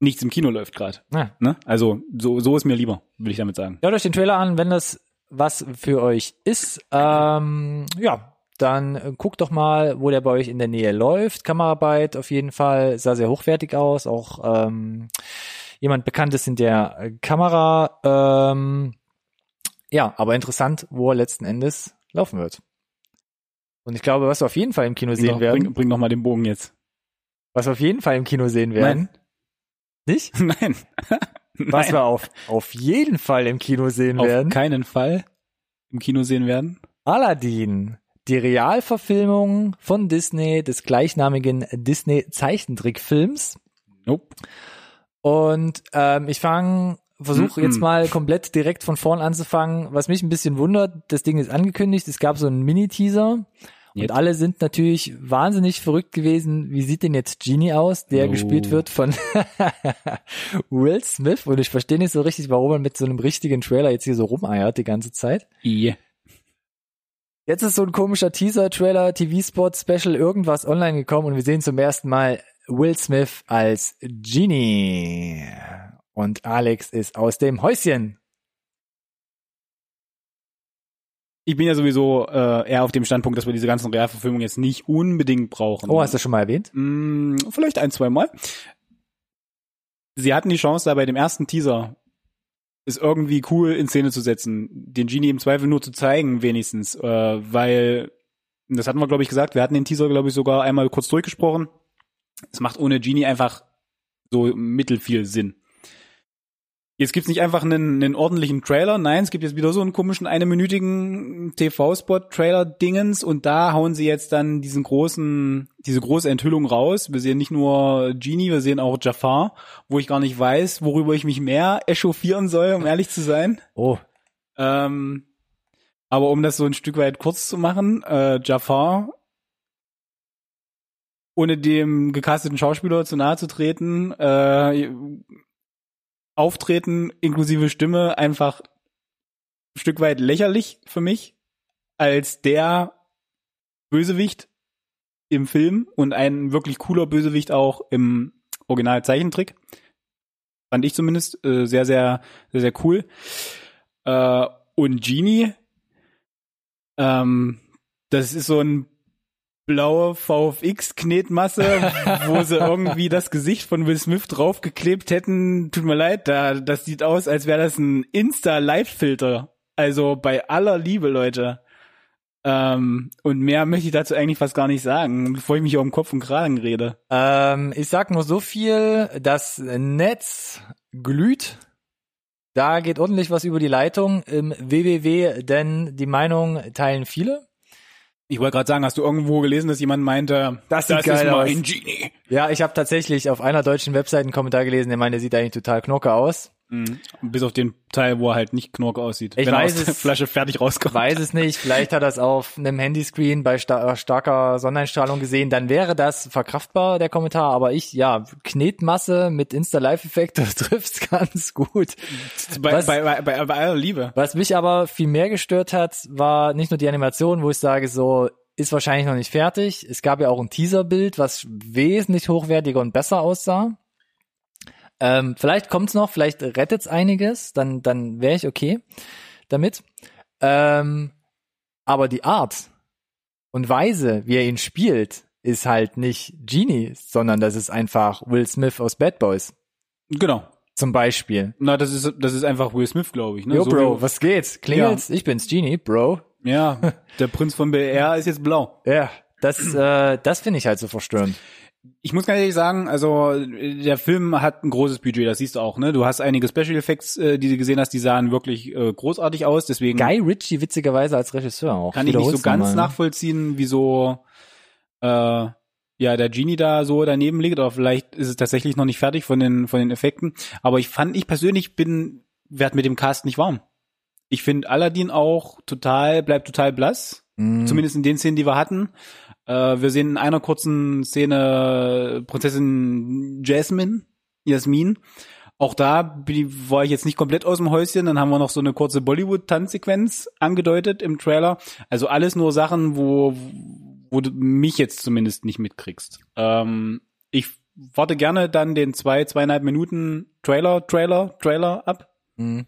nichts im Kino läuft gerade. Ja. Ne? Also so, so ist mir lieber, würde ich damit sagen. Schaut euch den Trailer an, wenn das was für euch ist. Ähm, ja, dann äh, guckt doch mal, wo der bei euch in der Nähe läuft. Kameraarbeit auf jeden Fall sah sehr hochwertig aus. Auch ähm, jemand Bekanntes in der Kamera. Ähm, ja, aber interessant, wo er letzten Endes laufen wird. Und ich glaube, was wir auf jeden Fall im Kino Bring, sehen doch, werden, bring, bring noch mal den Bogen jetzt. was wir auf jeden Fall im Kino sehen werden, nicht? Nein. Was Nein. wir auf, auf jeden Fall im Kino sehen auf werden. keinen Fall im Kino sehen werden. Aladdin, die Realverfilmung von Disney des gleichnamigen Disney-Zeichentrickfilms. Nope. Und ähm, ich fange, versuche Mhm. jetzt mal komplett direkt von vorn anzufangen. Was mich ein bisschen wundert, das Ding ist angekündigt, es gab so einen Mini-Teaser. Und alle sind natürlich wahnsinnig verrückt gewesen. Wie sieht denn jetzt Genie aus, der Oh. gespielt wird von Will Smith? Und ich verstehe nicht so richtig, warum man mit so einem richtigen Trailer jetzt hier so rumeiert die ganze Zeit. Yeah. Jetzt ist so ein komischer Teaser-Trailer, TV-Spot, Special, irgendwas online gekommen und wir sehen zum ersten Mal Will Smith als Genie. Und Alex ist aus dem Häuschen. Ich bin ja sowieso äh, eher auf dem Standpunkt, dass wir diese ganzen Realverfilmungen jetzt nicht unbedingt brauchen. Oh, hast du das schon mal erwähnt? Mm, vielleicht ein, zwei Mal. Sie hatten die Chance, da bei dem ersten Teaser es irgendwie cool in Szene zu setzen, den Genie im Zweifel nur zu zeigen, wenigstens, äh, weil, das hatten wir, glaube ich, gesagt, wir hatten den Teaser, glaube ich, sogar einmal kurz durchgesprochen. Es macht ohne Genie einfach so mittelfiel Sinn. Jetzt gibt's nicht einfach einen, einen ordentlichen Trailer, nein, es gibt jetzt wieder so einen komischen eineminütigen TV-Spot-Trailer-Dingens und da hauen sie jetzt dann diesen großen, diese große Enthüllung raus. Wir sehen nicht nur Genie, wir sehen auch Jafar, wo ich gar nicht weiß, worüber ich mich mehr echauffieren soll, um ehrlich zu sein. Oh. Ähm, aber um das so ein Stück weit kurz zu machen, äh, Jafar, ohne dem gecasteten Schauspieler zu nahe zu treten, äh, Auftreten inklusive Stimme einfach ein Stück weit lächerlich für mich als der Bösewicht im Film und ein wirklich cooler Bösewicht auch im Original Zeichentrick. Fand ich zumindest äh, sehr, sehr, sehr, sehr cool. Äh, und Genie, ähm, das ist so ein blaue VFX-Knetmasse, wo sie irgendwie das Gesicht von Will Smith draufgeklebt hätten. Tut mir leid, da, das sieht aus, als wäre das ein Insta-Live-Filter. Also bei aller Liebe, Leute. Ähm, und mehr möchte ich dazu eigentlich fast gar nicht sagen, bevor ich mich um Kopf und Kragen rede. Ähm, ich sag nur so viel, das Netz glüht. Da geht ordentlich was über die Leitung im WWW, denn die Meinung teilen viele. Ich wollte gerade sagen, hast du irgendwo gelesen, dass jemand meinte, Das sieht geil ist aus. mein Genie? Ja, ich habe tatsächlich auf einer deutschen Webseite einen Kommentar gelesen, der meinte, der sieht eigentlich total knocke aus. Mhm. Bis auf den Teil, wo er halt nicht Knorke aussieht. Ich wenn weiß er aus der es- Flasche fertig rauskommt. Weiß es nicht, vielleicht hat er es auf einem Handyscreen bei sta starker Sonneneinstrahlung gesehen, dann wäre das verkraftbar, der Kommentar, aber ich, ja, Knetmasse mit Insta-Live-Effekt, das trifft's ganz gut. bei, Was- bei, bei, bei, bei aller Liebe. Was mich aber viel mehr gestört hat, war nicht nur die Animation, wo ich sage, so ist wahrscheinlich noch nicht fertig. Es gab ja auch ein Teaserbild, was wesentlich hochwertiger und besser aussah. Ähm, vielleicht kommt's noch, vielleicht rettet's einiges, dann dann wäre ich okay damit. Ähm, aber die Art und Weise, wie er ihn spielt, ist halt nicht Genie, sondern das ist einfach Will Smith aus Bad Boys Genau. zum Beispiel. Na, das ist, das ist einfach Will Smith, glaube ich. Ne? Yo, So Bro, was geht's? Klingelt's? Ich bin's, Genie, Bro. Ja, der Prinz von BR ist jetzt blau. Ja, das, äh, das finde ich halt so verstörend. Ich muss ganz ehrlich sagen, also der Film hat ein großes Budget, das siehst du auch, ne? Du hast einige Special Effects, äh, die du gesehen hast, die sahen wirklich äh, großartig aus, deswegen Guy Ritchie witzigerweise als Regisseur auch. kann ich nicht so ganz nochmal. nachvollziehen, wieso äh, ja der Genie da so daneben liegt, oder vielleicht ist es tatsächlich noch nicht fertig von den von den Effekten. Aber ich fand, ich persönlich bin werd mit dem Cast nicht warm. Ich finde Aladdin auch total bleibt total blass. Mm, Zumindest in den Szenen, die wir hatten. Äh, wir sehen in einer kurzen Szene Prinzessin Jasmine, Jasmin. Auch da war ich jetzt nicht komplett aus dem Häuschen. Dann haben wir noch so eine kurze Bollywood-Tanzsequenz angedeutet im Trailer. Also alles nur Sachen, wo, wo du mich jetzt zumindest nicht mitkriegst. Ähm, ich warte gerne dann den zwei, zweieinhalb Minuten Trailer, Trailer, Trailer ab. mm.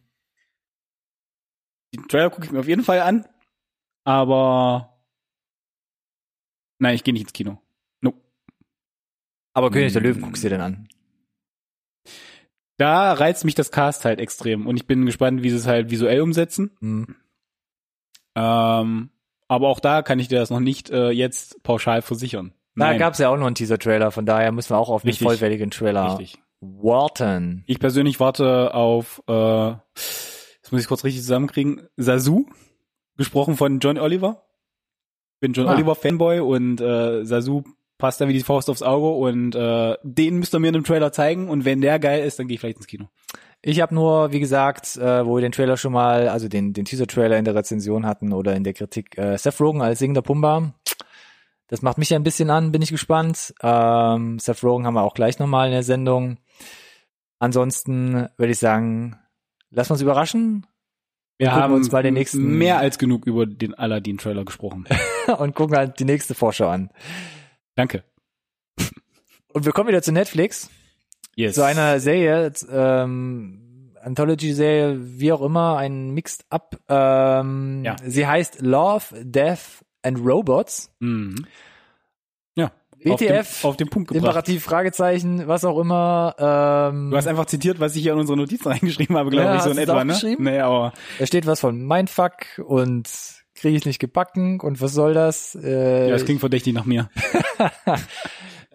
Den Trailer gucke ich mir auf jeden Fall an. Aber nein, ich gehe nicht ins Kino. No. Aber König der Mm. Löwen guckst du dir denn an. Da reizt mich das Cast halt extrem und ich bin gespannt, wie sie es halt visuell umsetzen. Mm. Ähm, aber auch da kann ich dir das noch nicht äh, jetzt pauschal versichern. Da Nein, gab's ja auch noch einen Teaser-Trailer, von daher müssen wir auch auf einen Richtig. vollwertigen Trailer richtig. warten. Ich persönlich warte auf, äh, das muss ich kurz richtig zusammenkriegen, Sasu, gesprochen von John Oliver. Bin John Ah. Oliver Fanboy und äh, Sasu passt da wie die Faust aufs Auge und äh, den müsst ihr mir in einem Trailer zeigen und wenn der geil ist, dann gehe ich vielleicht ins Kino. Ich habe nur, wie gesagt, äh, wo wir den Trailer schon mal, also den, den Teaser-Trailer in der Rezension hatten oder in der Kritik, äh, Seth Rogen als singender Pumba. Das macht mich ja ein bisschen an, bin ich gespannt. Ähm, Seth Rogen haben wir auch gleich nochmal in der Sendung. Ansonsten würde ich sagen, wir uns überraschen Wir haben uns mal den nächsten- mehr als genug über den Aladdin-Trailer gesprochen. und gucken halt die nächste Vorschau an. Danke. Und wir kommen wieder zu Netflix. Yes. zu einer Serie, ähm, Anthology-Serie, wie auch immer, ein Mixed Up. Ähm, Ja. Sie heißt Love, Death and Robots. Mhm. WTF, Auf den, Punkt gebracht. Imperativ, Fragezeichen, was auch immer. Ähm, Du hast einfach zitiert, was ich hier in unsere Notizen reingeschrieben habe, glaube Ja, ich, so in etwa, ne? Nee, aber da steht was von Mindfuck und kriege ich nicht gebacken und was soll das? Äh, ja, das klingt verdächtig nach mir.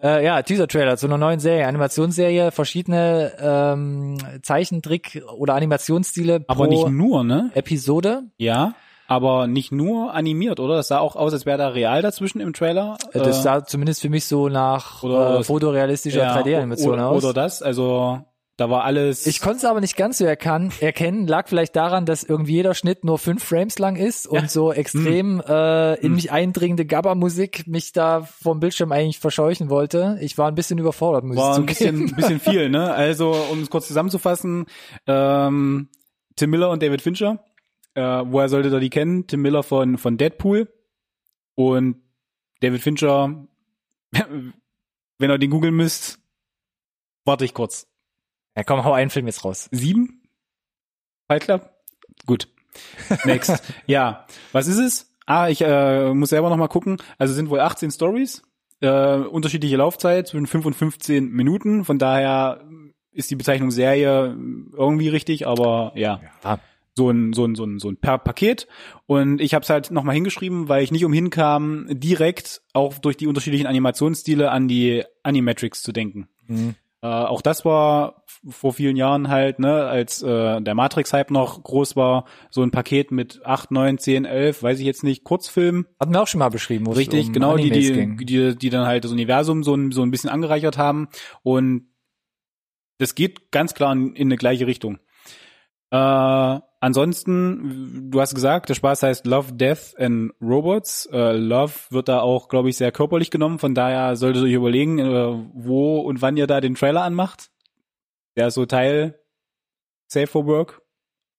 Äh, ja, Teaser-Trailer zu einer neuen Serie, Animationsserie, verschiedene ähm, Zeichentrick- oder Animationsstile pro Aber nicht nur, ne? Episode. Ja, aber nicht nur animiert, oder? Das sah auch aus, als wäre da real dazwischen im Trailer. Äh, Das Äh, sah zumindest für mich so nach oder- äh, fotorealistischer ja, 3D-Animation oder, aus. Oder das, also da war alles. ich konnte es aber nicht ganz so erkan erkennen, lag vielleicht daran, dass irgendwie jeder Schnitt nur fünf Frames lang ist und Ja. so extrem äh, in mich eindringende Gabba-Musik mich da vom Bildschirm eigentlich verscheuchen wollte. Ich war ein bisschen überfordert, muss war ich ein bisschen, zugeben. ein bisschen viel, ne? Also, um es kurz zusammenzufassen, ähm, Tim Miller und David Fincher, äh, woher solltet ihr die kennen? Tim Miller von, von Deadpool und David Fincher, wenn ihr den googeln müsst, warte ich kurz. Ja, komm, hau einen Film jetzt raus. Sieben? Fight Club? Gut. Next. ja, was ist es? Ah, ich äh, muss selber noch mal gucken. Also sind wohl 18 Stories, äh, unterschiedliche Laufzeit zwischen 5 und 15 Minuten. Von daher ist die Bezeichnung Serie irgendwie richtig, aber ja, Ja. So ein so ein so ein so ein Paket. Und ich habe es halt noch mal hingeschrieben, weil ich nicht umhin kam, direkt auch durch die unterschiedlichen Animationsstile an die Animatrix zu denken. Mhm. Äh, auch das war vor vielen Jahren halt, ne, als äh, der Matrix-Hype noch groß war, so ein Paket mit 8, 9, 10, 11, weiß ich jetzt nicht, Kurzfilm. Hatten wir auch schon mal beschrieben, wo Richtig, um genau, die, die, ging. die, die dann halt das Universum so ein, so ein bisschen angereichert haben. Und das geht ganz klar in, in eine gleiche Richtung. Äh, ansonsten, du hast gesagt, der Spaß heißt Love, Death and Robots. Äh, Love wird da auch, glaube ich, sehr körperlich genommen. Von daher solltet ihr euch überlegen, äh, wo und wann ihr da den Trailer anmacht. Der ist so Teil Safe for Work.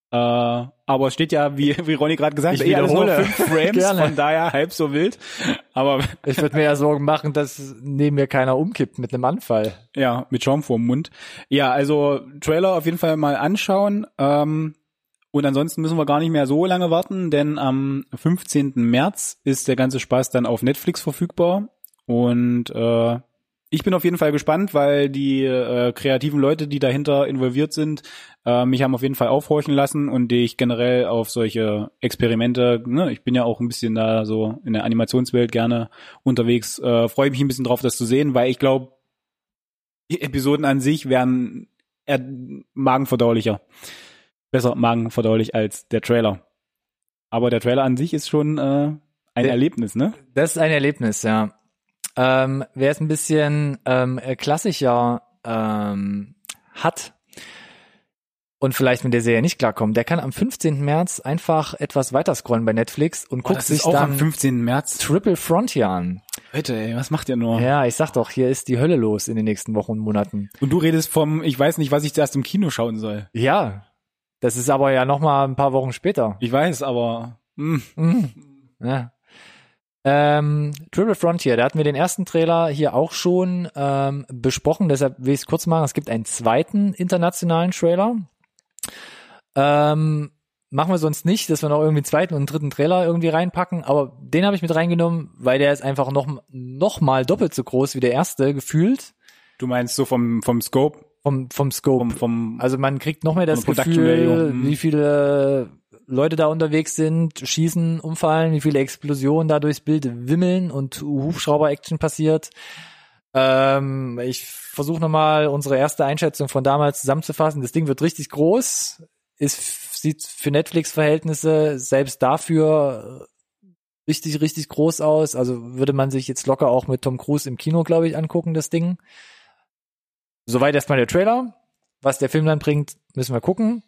Äh, aber es steht ja, wie, wie Ronny gerade gesagt hat, eh alles nur fünf Frames, von daher halb so wild. Aber Ich würde mir ja Sorgen machen, dass neben mir keiner umkippt mit einem Anfall. Ja, mit Schaum vorm Mund. Ja, also Trailer auf jeden Fall mal anschauen. Ähm, und ansonsten müssen wir gar nicht mehr so lange warten, denn am 15. März ist der ganze Spaß dann auf Netflix verfügbar. Und äh, ich bin auf jeden Fall gespannt, weil die äh, kreativen Leute, die dahinter involviert sind, äh, mich haben auf jeden Fall aufhorchen lassen und ich generell auf solche Experimente, ne, ich bin ja auch ein bisschen da so in der Animationswelt gerne unterwegs, äh, freue mich ein bisschen drauf, das zu sehen, weil ich glaube, die Episoden an sich wären magenverdaulicher. Besser magenverdaulich als der Trailer. Aber der Trailer an sich ist schon äh, ein Der- Erlebnis, ne? Das ist ein Erlebnis, ja. Ähm, wer es ein bisschen ähm, äh, klassischer ähm, hat und vielleicht mit der Serie nicht klarkommt, der kann am 15. März einfach etwas weiter scrollen bei Netflix und guckt sich dann 15. März. Triple Frontier an. Leute, ey, was macht ihr nur? Ja, ich sag doch, hier ist die Hölle los in den nächsten Wochen und Monaten. Und du redest vom, ich weiß nicht, was ich zuerst im Kino schauen soll. Ja, das ist aber ja noch mal ein paar Wochen später. Ich weiß, aber hm, Mhm. Ja. Ähm, Triple Frontier, da hatten wir den ersten Trailer hier auch schon ähm, besprochen, deshalb will ich es kurz machen. Es gibt einen zweiten internationalen Trailer. Ähm, machen wir sonst nicht, dass wir noch irgendwie einen zweiten und einen dritten Trailer irgendwie reinpacken, aber den habe ich mit reingenommen, weil der ist einfach noch, noch mal doppelt so groß wie der erste, gefühlt, du meinst so vom, vom Scope, vom, vom Scope. vom, vom Also man kriegt noch mehr das Gefühl, mhm. wie viele Leute da unterwegs sind, schießen, umfallen, wie viele Explosionen da durchs Bild wimmeln und Hubschrauber-Action passiert. Ähm, ich versuche nochmal unsere erste Einschätzung von damals zusammenzufassen. Das Ding wird richtig groß, ist, sieht für Netflix-Verhältnisse selbst dafür richtig, richtig groß aus. Also würde man sich jetzt locker auch mit Tom Cruise im Kino, glaube ich, angucken, das Ding. Soweit erstmal der Trailer. Was der Film dann bringt, müssen wir gucken.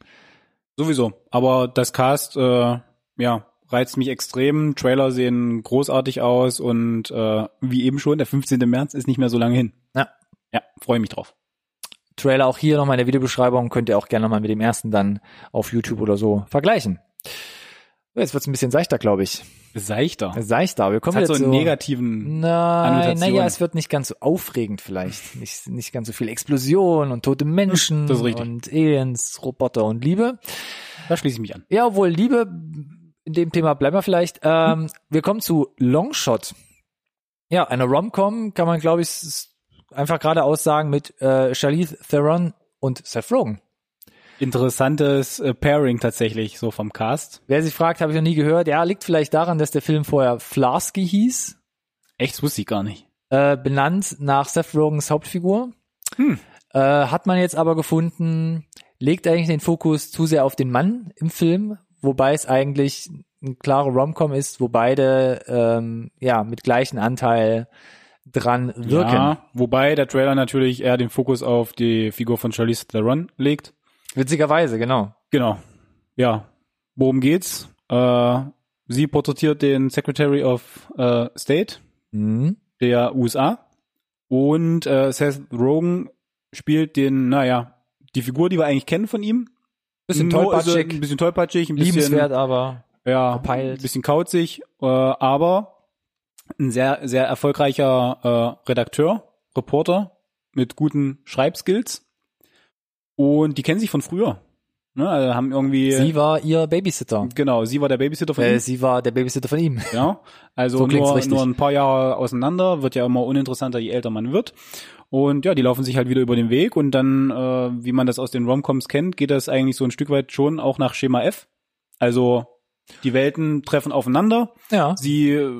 Sowieso. Aber das Cast, äh, ja, reizt mich extrem. Trailer sehen großartig aus und äh, wie eben schon, der 15. März ist nicht mehr so lange hin. Ja. Ja, freue mich drauf. Trailer auch hier nochmal in der Videobeschreibung. Könnt ihr auch gerne nochmal mit dem ersten dann auf YouTube oder so vergleichen. Jetzt wird's ein bisschen seichter, glaube ich. Seichter. Seichter. Wir kommen Das hat jetzt so einen negativen Nein, naja, es wird nicht ganz so aufregend vielleicht. Nicht, nicht ganz so viel Explosion und tote Menschen Das ist und Aliens, Roboter und Liebe. Da schließe ich mich an. Ja, obwohl Liebe, in dem Thema bleiben wir vielleicht. Ähm, wir kommen zu Longshot. Ja, eine Rom-Com kann man, glaube ich, einfach geradeaus sagen mit äh, Charlize Theron und Seth Rogen. Interessantes äh, Pairing tatsächlich, so vom Cast. Wer sich fragt, habe ich noch nie gehört. Ja, liegt vielleicht daran, dass der Film vorher Flasky hieß. Echt, das wusste ich gar nicht. äh, benannt nach Seth Rogans Hauptfigur. Hm. Äh, hat man jetzt aber gefunden, legt eigentlich den Fokus zu sehr auf den Mann im Film, wobei es eigentlich ein klarer Romcom ist, wo beide ähm, ja mit gleichen Anteil dran wirken. Ja, wobei der Trailer natürlich eher den Fokus auf die Figur von Charlize Theron legt. Witzigerweise, genau. Genau. Ja. Worum geht's? Äh, sie porträtiert den Secretary of äh, State Mhm. der USA und äh, Seth Rogen spielt den, naja, die Figur, die wir eigentlich kennen von ihm. Bisschen er tollpatschig, Ein bisschen tollpatschig, ein bisschen, liebenswert, aber ja, verpeilt. ein bisschen kauzig, äh, aber ein sehr, sehr erfolgreicher äh, Redakteur, Reporter mit guten Schreibskills. Und die kennen sich von früher. Ne? Also haben irgendwie, sie war ihr Babysitter. genau, sie war der Babysitter von Äh, ihm. sie war der Babysitter von ihm. Ja, also So nur, richtig. nur ein paar Jahre auseinander, wird ja immer uninteressanter, je älter man wird. Und ja, die laufen sich halt wieder über den Weg und dann, äh, wie man das aus den Romcoms kennt, geht das eigentlich so ein Stück weit schon auch nach Schema F. Also die Welten treffen aufeinander. Ja. Sie äh,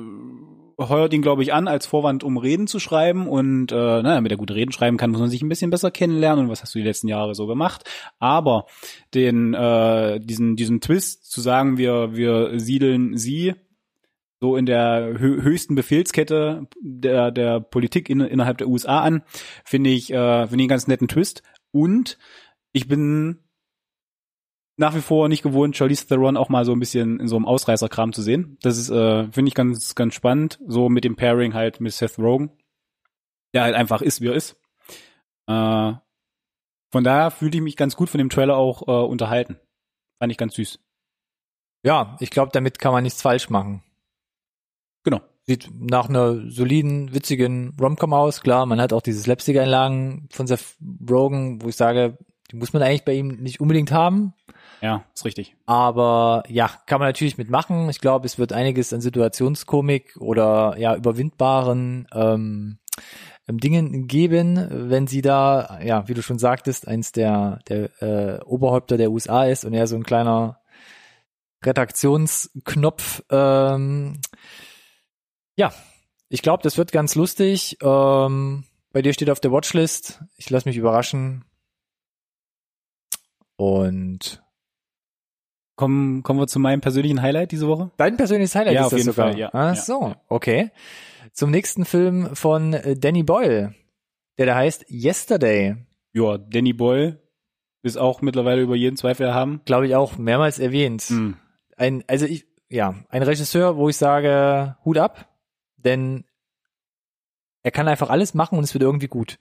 heuert ihn, glaube ich, an als Vorwand, um Reden zu schreiben. Und äh, naja, damit er gut Reden schreiben kann, muss man sich ein bisschen besser kennenlernen. Und was hast du die letzten Jahre so gemacht? Aber den äh, diesen diesen Twist zu sagen, wir wir siedeln sie so in der hö höchsten Befehlskette der der Politik in, innerhalb der USA an, finde ich äh, finde ich einen ganz netten Twist. Und ich bin nach wie vor nicht gewohnt, Charlize Theron auch mal so ein bisschen in so einem Ausreißerkram zu sehen. Das ist, äh, finde ich ganz, ganz spannend. So mit dem Pairing halt mit Seth Rogen, der halt einfach ist, wie er ist. Äh, von daher fühlte ich mich ganz gut von dem Trailer auch äh, unterhalten. Fand ich ganz süß. Ja, ich glaube, damit kann man nichts falsch machen. Genau. Sieht nach einer soliden, witzigen Romcom aus. Klar, man hat auch diese Slapstick-Einlagen von Seth Rogen, wo ich sage, die muss man eigentlich bei ihm nicht unbedingt haben. Ja, ist richtig. Aber ja, kann man natürlich mitmachen. Ich glaube, es wird einiges an Situationskomik oder ja überwindbaren ähm, ähm, Dingen geben, wenn sie da, ja, wie du schon sagtest, eins der, der äh, Oberhäupter der USA ist und er so ein kleiner Redaktionsknopf. Ähm, ja, ich glaube, das wird ganz lustig. Ähm, bei dir steht auf der Watchlist. Ich lasse mich überraschen. Und Kommen, kommen wir zu meinem persönlichen Highlight diese Woche. Dein persönliches Highlight Ja, ist auf das jeden sogar. Fall, ja. Ach so, ja. okay. Zum nächsten Film von äh, Danny Boyle, der da heißt Yesterday. Ja, Danny Boyle ist auch mittlerweile über jeden Zweifel erhaben. Glaube ich auch mehrmals erwähnt. Mhm. Ein, also ich, ja, ein Regisseur, wo ich sage, Hut ab, denn er kann einfach alles machen und es wird irgendwie gut.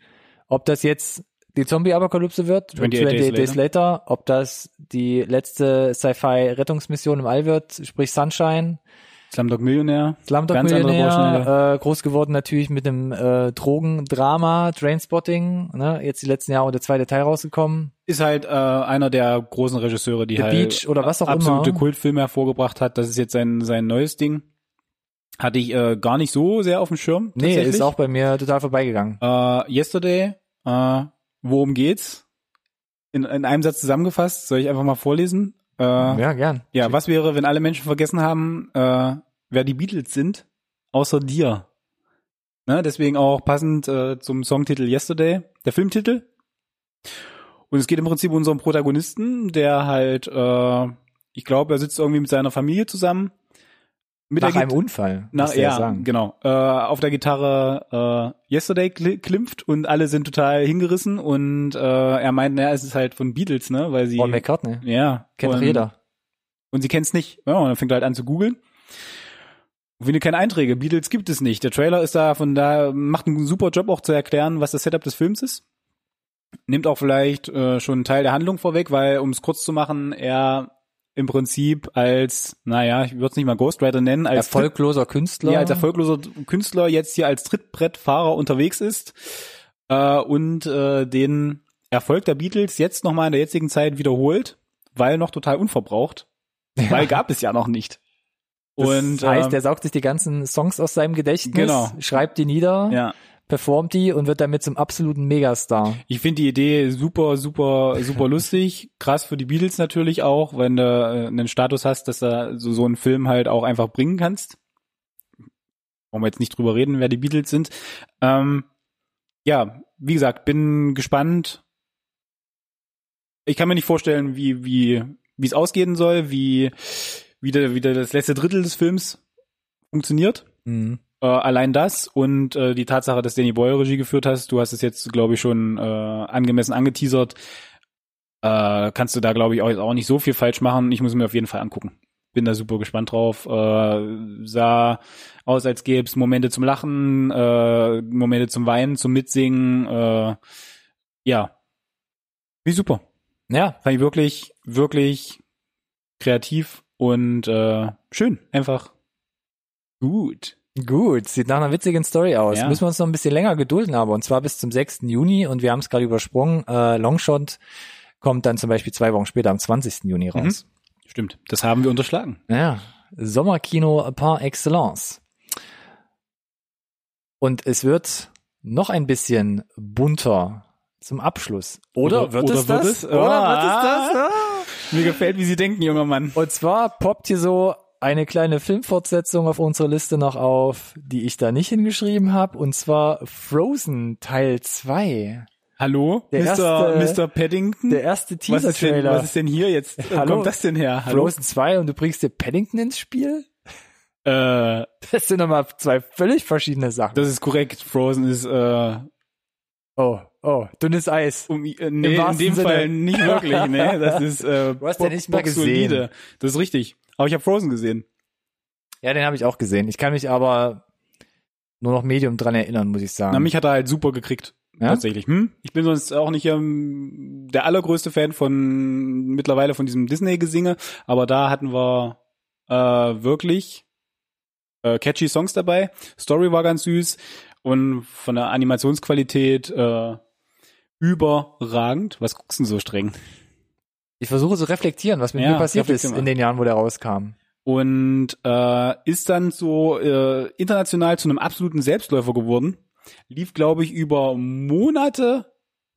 Ob das jetzt die Zombie-Apokalypse wird, 28 28 Days Days later, ob das die letzte Sci-Fi-Rettungsmission im All wird, sprich Sunshine, Slumdog Millionär. Slumdog Ganz Millionär, äh, groß geworden natürlich mit dem äh, Drogendrama, Trainspotting, ne? jetzt die letzten Jahre der zweite Teil rausgekommen. Ist halt äh, einer der großen Regisseure, die The halt Beach oder was auch absolute immer. Kultfilme hervorgebracht hat. Das ist jetzt sein, sein neues Ding. Hatte ich äh, gar nicht so sehr auf dem Schirm. Nee, ist auch bei mir total vorbeigegangen. Äh, yesterday, äh, worum geht's? In, in einem Satz zusammengefasst, soll ich einfach mal vorlesen? Äh, ja. ja, gern. was wäre, wenn alle Menschen vergessen haben, äh, wer die Beatles sind, außer dir? Ne, deswegen auch passend äh, zum Songtitel Yesterday, der Filmtitel. Und es geht im Prinzip um unseren Protagonisten, der halt, äh, ich glaube, er sitzt irgendwie mit seiner Familie zusammen. Mit Nach einem Git- Unfall. na, ja, sagen. genau. Äh, auf der Gitarre äh, Yesterday kli klimpft und alle sind total hingerissen und äh, er meint, naja, es ist halt von Beatles, ne? Weil sie. Paul McCartney. ja. Kennt und, jeder. Und sie kennt's nicht. Ja, und dann fängt er halt an zu googeln. Und findet keine Einträge. Beatles gibt es nicht. Der Trailer ist da, von da macht einen super Job auch zu erklären, was das Setup des Films ist. Nimmt auch vielleicht äh, schon einen Teil der Handlung vorweg, weil, um es kurz zu machen, er im Prinzip als, naja, ich würde es nicht mal Ghostwriter nennen, als Erfolgloser Künstler. ja, als erfolgloser Künstler jetzt hier als Trittbrettfahrer unterwegs ist äh, und äh, den Erfolg der Beatles jetzt nochmal in der jetzigen Zeit wiederholt, weil noch total unverbraucht, weil gab es ja noch nicht. Das und heißt, ähm, er saugt sich die ganzen Songs aus seinem Gedächtnis, Genau. schreibt die nieder, ja, performt die und wird damit zum absoluten Megastar. ich finde die Idee super, super, super lustig. Krass für die Beatles natürlich auch, wenn du äh, einen Status hast, dass du so, so einen Film halt auch einfach bringen kannst. Wollen wir jetzt nicht drüber reden, wer die Beatles sind. Ähm, ja, wie gesagt, bin gespannt. Ich kann mir nicht vorstellen, wie, wie, wie es ausgehen soll, wie, wie, der, wie der das letzte Drittel des Films funktioniert. Mhm. Äh, allein das und äh, die Tatsache, dass Danny Boyle Regie geführt hast, du hast es jetzt, glaube ich, schon äh, angemessen angeteasert, äh, kannst du da, glaube ich, auch, auch nicht so viel falsch machen. Ich muss mir auf jeden Fall angucken. Bin da super gespannt drauf. Äh, sah aus, als gäbe es Momente zum Lachen, äh, Momente zum Weinen, zum Mitsingen. Äh, ja, wie super. Ja, Fand ich wirklich, wirklich kreativ und äh, schön. Einfach gut. Gut. Sieht nach einer witzigen Story aus. Ja. Müssen wir uns noch ein bisschen länger gedulden, aber und zwar bis zum 6. Juni und wir haben es gerade übersprungen. Äh, Longshot kommt dann zum Beispiel zwei Wochen später am 20. Juni raus. Stimmt. Das haben wir unterschlagen. Ja, Sommerkino par excellence. Und es wird noch ein bisschen bunter zum Abschluss. Oder, Oder- wird oder es wird das? es? Oder wird es das? Ah. Mir gefällt, wie Sie denken, junger Mann. Und zwar poppt hier so eine kleine Filmfortsetzung auf unserer Liste noch auf, die ich da nicht hingeschrieben habe, und zwar Frozen Teil 2. Hallo, Der Mr. erste- Mr. Paddington. Der erste was, Teaser-Trailer. was ist denn hier jetzt? Wo Hallo? kommt das denn her? Hallo? Frozen 2 und du bringst dir Paddington ins Spiel? Äh, Das sind nochmal zwei völlig verschiedene Sachen. das ist korrekt. Frozen ist äh, oh, oh, dünnes Eis. um, äh, nee, in dem Sinne. Fall nicht wirklich. Nee, das ist äh, Du hast ja nicht mal gesehen. Das ist richtig. Aber ich habe Frozen gesehen. Ja, den habe ich auch gesehen. Ich kann mich aber nur noch Medium dran erinnern, muss ich sagen. Na, mich hat er halt super gekriegt. Ja? Tatsächlich. Hm? Ich bin sonst auch nicht ähm, der allergrößte Fan von mittlerweile von diesem Disney-Gesinge, aber da hatten wir äh, wirklich äh, catchy Songs dabei. Story war ganz süß und von der Animationsqualität äh, überragend. Was guckst du denn so streng? Ich versuche zu reflektieren, was mit Ja, mir passiert ist in den Jahren, wo der rauskam. und äh, ist dann so äh, international zu einem absoluten Selbstläufer geworden. Lief, glaube ich, über Monate,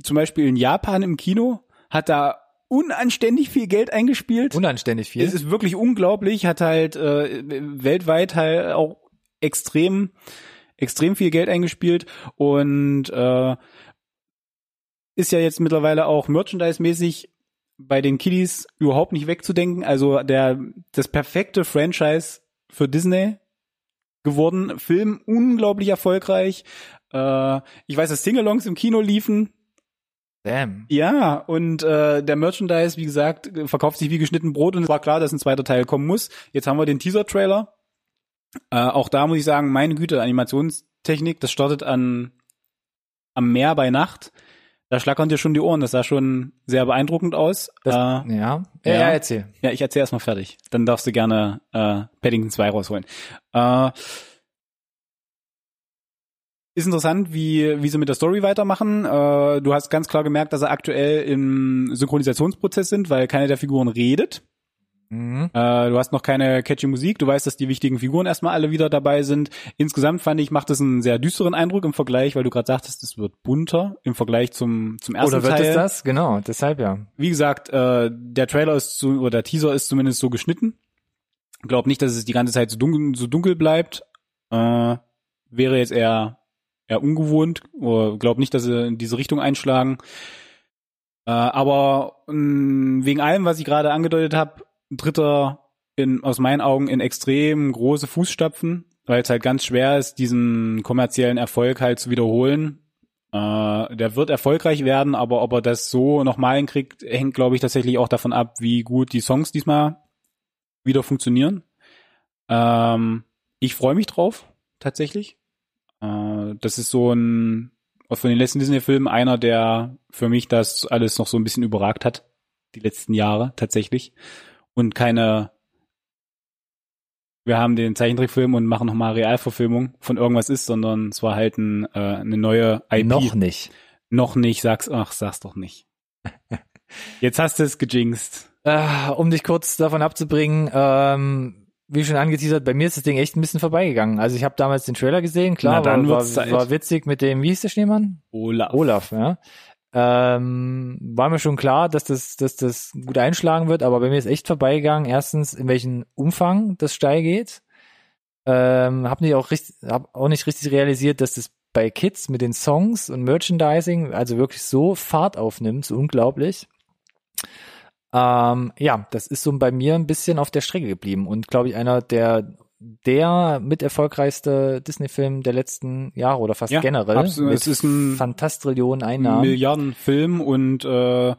zum Beispiel in Japan im Kino, hat da unanständig viel Geld eingespielt. Unanständig viel. Es ist wirklich unglaublich, hat halt äh, weltweit halt auch extrem, extrem viel Geld eingespielt und äh, ist ja jetzt mittlerweile auch merchandise-mäßig bei den Kiddies überhaupt nicht wegzudenken. Also der das perfekte Franchise für Disney geworden. Film unglaublich erfolgreich. Äh, ich weiß, dass Singalongs im Kino liefen. Damn. Ja, und äh, der Merchandise, wie gesagt, verkauft sich wie geschnitten Brot und es war klar, dass ein zweiter Teil kommen muss. Jetzt haben wir den Teaser-Trailer. Äh, auch da muss ich sagen, meine Güte, Animationstechnik, das startet an am Meer bei Nacht. Da schlackern dir schon die Ohren. Das sah schon sehr beeindruckend aus. Das, äh, ja. ja. ja. Erzähl. ja, ich erzähl erst mal fertig. Dann darfst du gerne äh, Paddington 2 rausholen. Äh, ist interessant, wie, wie sie mit der Story weitermachen. Äh, du hast ganz klar gemerkt, dass sie aktuell im Synchronisationsprozess sind, weil keine der Figuren redet. Mhm. Äh, du hast noch keine catchy Musik. Du weißt, dass die wichtigen Figuren erstmal alle wieder dabei sind. Insgesamt fand ich, macht es einen sehr düsteren Eindruck im Vergleich, weil du gerade sagtest, es wird bunter im Vergleich zum, zum ersten Oder wird Teil es das? Genau, deshalb ja. wie gesagt, äh, der Trailer ist zu, oder der Teaser ist zumindest so geschnitten. Glaub nicht, dass es die ganze Zeit so dunkel, so dunkel bleibt. Äh, wäre jetzt eher, eher ungewohnt. Oder glaub nicht, dass sie in diese Richtung einschlagen. Äh, aber mh, wegen allem, was ich gerade angedeutet habe, dritter in, aus meinen Augen in extrem große Fußstapfen, weil es halt ganz schwer ist, diesen kommerziellen Erfolg halt zu wiederholen. Äh, der wird erfolgreich werden, aber ob er das so nochmal hinkriegt, hängt, glaube ich, tatsächlich auch davon ab, wie gut die Songs diesmal wieder funktionieren. Ähm, ich freue mich drauf, tatsächlich. Äh, das ist so ein, von den letzten Disney-Filmen einer, der für mich das alles noch so ein bisschen überragt hat. Die letzten Jahre, tatsächlich. Und keine wir haben den Zeichentrickfilm und machen nochmal Realverfilmung von irgendwas ist, sondern es war halt ein, äh, eine neue IP. Noch nicht. Noch nicht, sag's, ach, sag's doch nicht. Jetzt hast du es gejinxt. Äh, um dich kurz davon abzubringen, ähm, wie schon angeteasert, bei mir ist das Ding echt ein bisschen vorbeigegangen. Also ich habe damals den Trailer gesehen, klar, Na, dann war, war, war witzig mit dem, wie hieß der Schneemann? Olaf. Olaf, ja. Ähm, war mir schon klar, dass das, dass das gut einschlagen wird, aber bei mir ist echt vorbeigegangen. Erstens, in welchen Umfang das steil geht. Ähm, hab nicht auch richtig, hab auch nicht richtig realisiert, dass das bei Kids mit den Songs und Merchandising also wirklich so Fahrt aufnimmt, so unglaublich. Ähm, ja, das ist so bei mir ein bisschen auf der Strecke geblieben und glaube ich einer der der mit erfolgreichste Disney-Film der letzten Jahre oder fast Ja, generell. absolut. Es ist ein Fantastrillionen Einnahmen. Milliardenfilm und äh,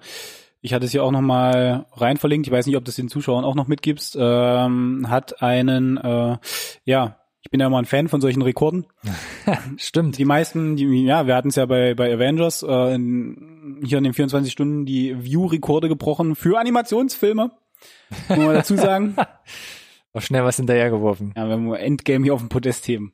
ich hatte es hier auch nochmal rein verlinkt, ich weiß nicht, ob du es den Zuschauern auch noch mitgibst, ähm, hat einen, äh, ja, ich bin ja immer ein Fan von solchen Rekorden. Stimmt. Die meisten, die, ja, wir hatten es ja bei, bei Avengers, äh, in, hier in den 24 Stunden die View-Rekorde gebrochen für Animationsfilme. Muss man dazu sagen. Auch schnell was hinterhergeworfen. Ja, wenn wir Endgame hier auf dem Podest heben.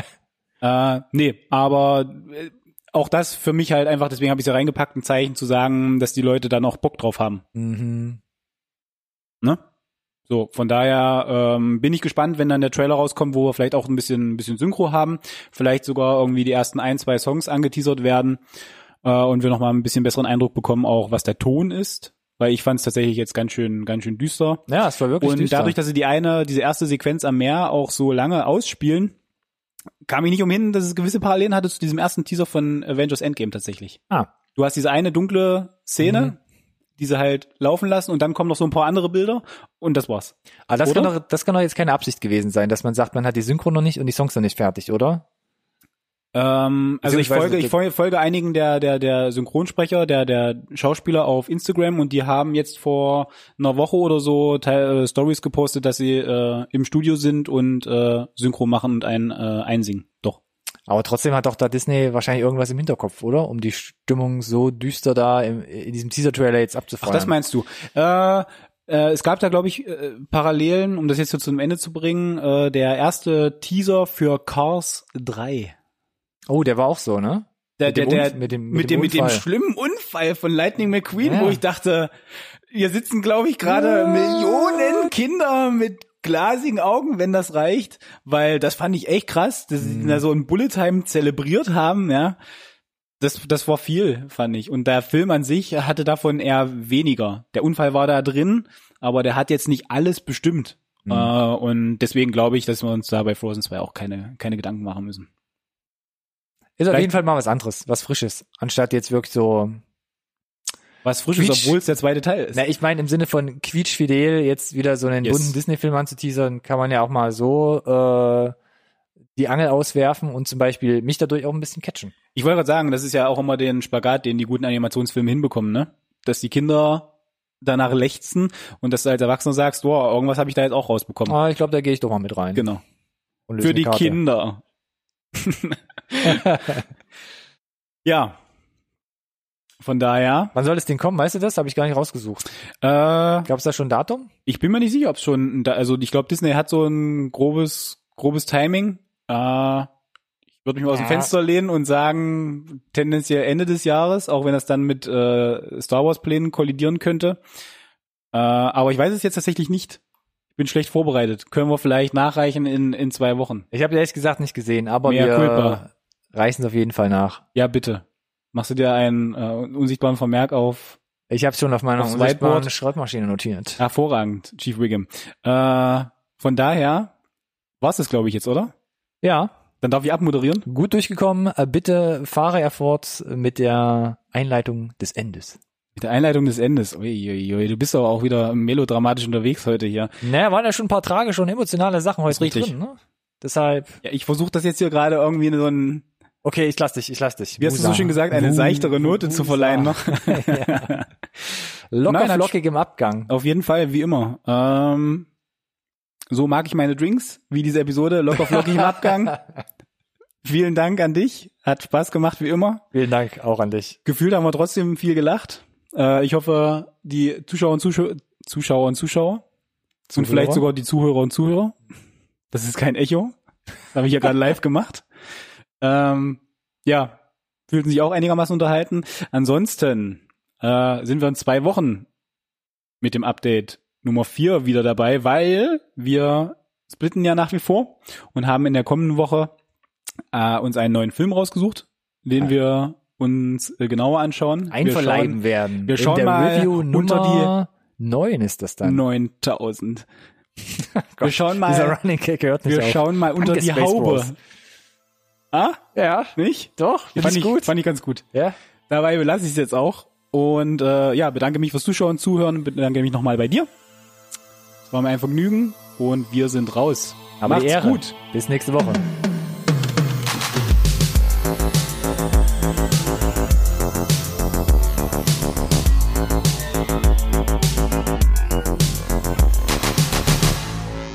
äh, nee, aber äh, auch das für mich halt einfach, deswegen habe ich es ja reingepackt, ein Zeichen zu sagen, dass die Leute da noch Bock drauf haben. Mhm. Ne? So, von daher ähm, bin ich gespannt, wenn dann der Trailer rauskommt, wo wir vielleicht auch ein bisschen, ein bisschen Synchro haben, vielleicht sogar irgendwie die ersten ein, zwei Songs angeteasert werden äh, und wir nochmal ein bisschen besseren Eindruck bekommen, auch was der Ton ist. Weil ich fand es tatsächlich jetzt ganz schön, ganz schön düster. Ja, es war wirklich Und düster. dadurch, dass sie die eine, diese erste Sequenz am Meer auch so lange ausspielen, kam ich nicht umhin, dass es gewisse Parallelen hatte zu diesem ersten Teaser von Avengers Endgame tatsächlich. ah, Du hast diese eine dunkle Szene, Mhm. die sie halt laufen lassen und dann kommen noch so ein paar andere Bilder und das war's. aber das Oder? kann, doch, das kann doch jetzt keine Absicht gewesen sein, dass man sagt, man hat die Synchro noch nicht und die Songs noch nicht fertig, oder? Ähm, also ich folge, ich folge, folge einigen der, der, der Synchronsprecher, der, der Schauspieler auf Instagram und die haben jetzt vor einer Woche oder so Teil, äh, Stories gepostet, dass sie äh, im Studio sind und äh, Synchro machen und ein, äh, einsingen. Doch. Aber trotzdem hat doch da Disney wahrscheinlich irgendwas im Hinterkopf, oder? Um die Stimmung so düster da im, in diesem Teaser-Trailer jetzt Ach, abzufeuern. das meinst du. Äh, äh, es gab da, glaube ich, äh, Parallelen, um das jetzt so zum Ende zu bringen, äh, der erste Teaser für Cars 3. oh, der war auch so, ne? Der, Mit der, dem der, mit dem- mit mit dem dem, mit dem schlimmen Unfall von Lightning McQueen, Ja. wo ich dachte, hier sitzen, glaube ich, gerade Ja. Millionen Kinder mit glasigen Augen, wenn das reicht, weil das fand ich echt krass, dass Mhm. sie da so ein Bullet Time zelebriert haben, ja. Das, das war viel, fand ich. Und der Film an sich hatte davon eher weniger. Der Unfall war da drin, aber der hat jetzt nicht alles bestimmt. Mhm. Äh, und deswegen glaube ich, dass wir uns da bei Frozen 2 auch keine, keine Gedanken machen müssen. Ist auf jeden Fall mal was anderes, was Frisches, anstatt jetzt wirklich so. Was frisches, obwohl es der zweite Teil ist. Na, ich meine im Sinne von quietschfidel jetzt wieder so einen Yes. bunten Disney-Film anzuteasern, kann man ja auch mal so äh, die Angel auswerfen und zum Beispiel mich dadurch auch ein bisschen catchen. Ich wollte gerade sagen, das ist ja auch immer den Spagat, den die guten Animationsfilme hinbekommen, ne? Dass die Kinder danach lechzen und dass du als Erwachsener sagst, wow, irgendwas habe ich da jetzt auch rausbekommen. Ah, ich glaube, da gehe ich doch mal mit rein. Genau. Für die Karte. Kinder. ja. Von daher, Wann soll das Ding kommen? Weißt du das? Habe ich gar nicht rausgesucht. äh, Gab es da schon ein Datum? ich bin mir nicht sicher, ob es schon, da, also ich glaube, Disney hat so ein grobes, grobes Timing. Äh, ich würde mich mal aus dem Ja. Fenster lehnen und sagen, tendenziell Ende des Jahres, auch wenn das dann mit äh, Star Wars Plänen kollidieren könnte. Äh, aber ich weiß es jetzt tatsächlich nicht. Ich bin schlecht vorbereitet. Können wir vielleicht nachreichen in, in zwei Wochen. Ich habe ehrlich gesagt nicht gesehen, aber Mea wir culpa. reißen es auf jeden Fall nach. Ja, bitte. Machst du dir einen äh, unsichtbaren Vermerk auf? Ich habe schon auf meiner unsichtbaren Whiteboard? Schreibmaschine notiert. Hervorragend, Chief Wiggum. Äh, von daher war's das, glaube ich, jetzt, oder? Ja, Dann darf ich abmoderieren. gut durchgekommen. Äh, Bitte fahre er fort mit der Einleitung des Endes. Mit der Einleitung des Endes. Uiuiui, du bist aber auch wieder melodramatisch unterwegs heute hier. Naja, waren ja schon ein paar tragische und emotionale Sachen heute richtig. drin. Ne? Deshalb, Ja, ich versuche das jetzt hier gerade irgendwie in so ein, okay, ich lass dich, ich lass dich. wie hast du so Musa. schön gesagt, eine seichtere Note zu Musa. verleihen noch. ja. Locker Nein, flockig im Abgang. Auf jeden Fall, wie immer. Ähm, so mag ich meine Drinks, wie diese Episode, locker flockig im Abgang. Vielen Dank an dich. Hat Spaß gemacht, wie immer. Vielen Dank auch an dich. Gefühlt haben wir trotzdem viel gelacht. Äh, ich hoffe, die Zuschauer und Zuschauer, Zuschauer und Zuschauer, Und vielleicht sogar die Zuhörer und Zuhörer. Das ist kein Echo. Das habe ich ja gerade live gemacht. Ähm, ja, fühlten sich auch einigermaßen unterhalten. Ansonsten äh, sind wir in zwei Wochen mit dem Update Nummer vier wieder dabei, weil wir splitten ja nach wie vor und haben in der kommenden Woche äh, uns einen neuen Film rausgesucht, den ja. wir uns äh, genauer anschauen. Einverleiben wir schauen, werden. Wir schauen mal Review unter die neun ist das dann. 9000. wir schauen mal. Dieser Running nicht Wir auf. schauen mal unter Danke, die Space Haube. Bros. Ah? Ja. Nicht? Doch. Fand ich gut. Fand ich ganz gut. Ja. Dabei belasse ich es jetzt auch. Und äh, ja, bedanke mich fürs Zuschauen, Zuhören, bedanke mich nochmal bei dir. Es war mir ein Vergnügen und wir sind raus. Aber Macht's gut. Bis nächste Woche.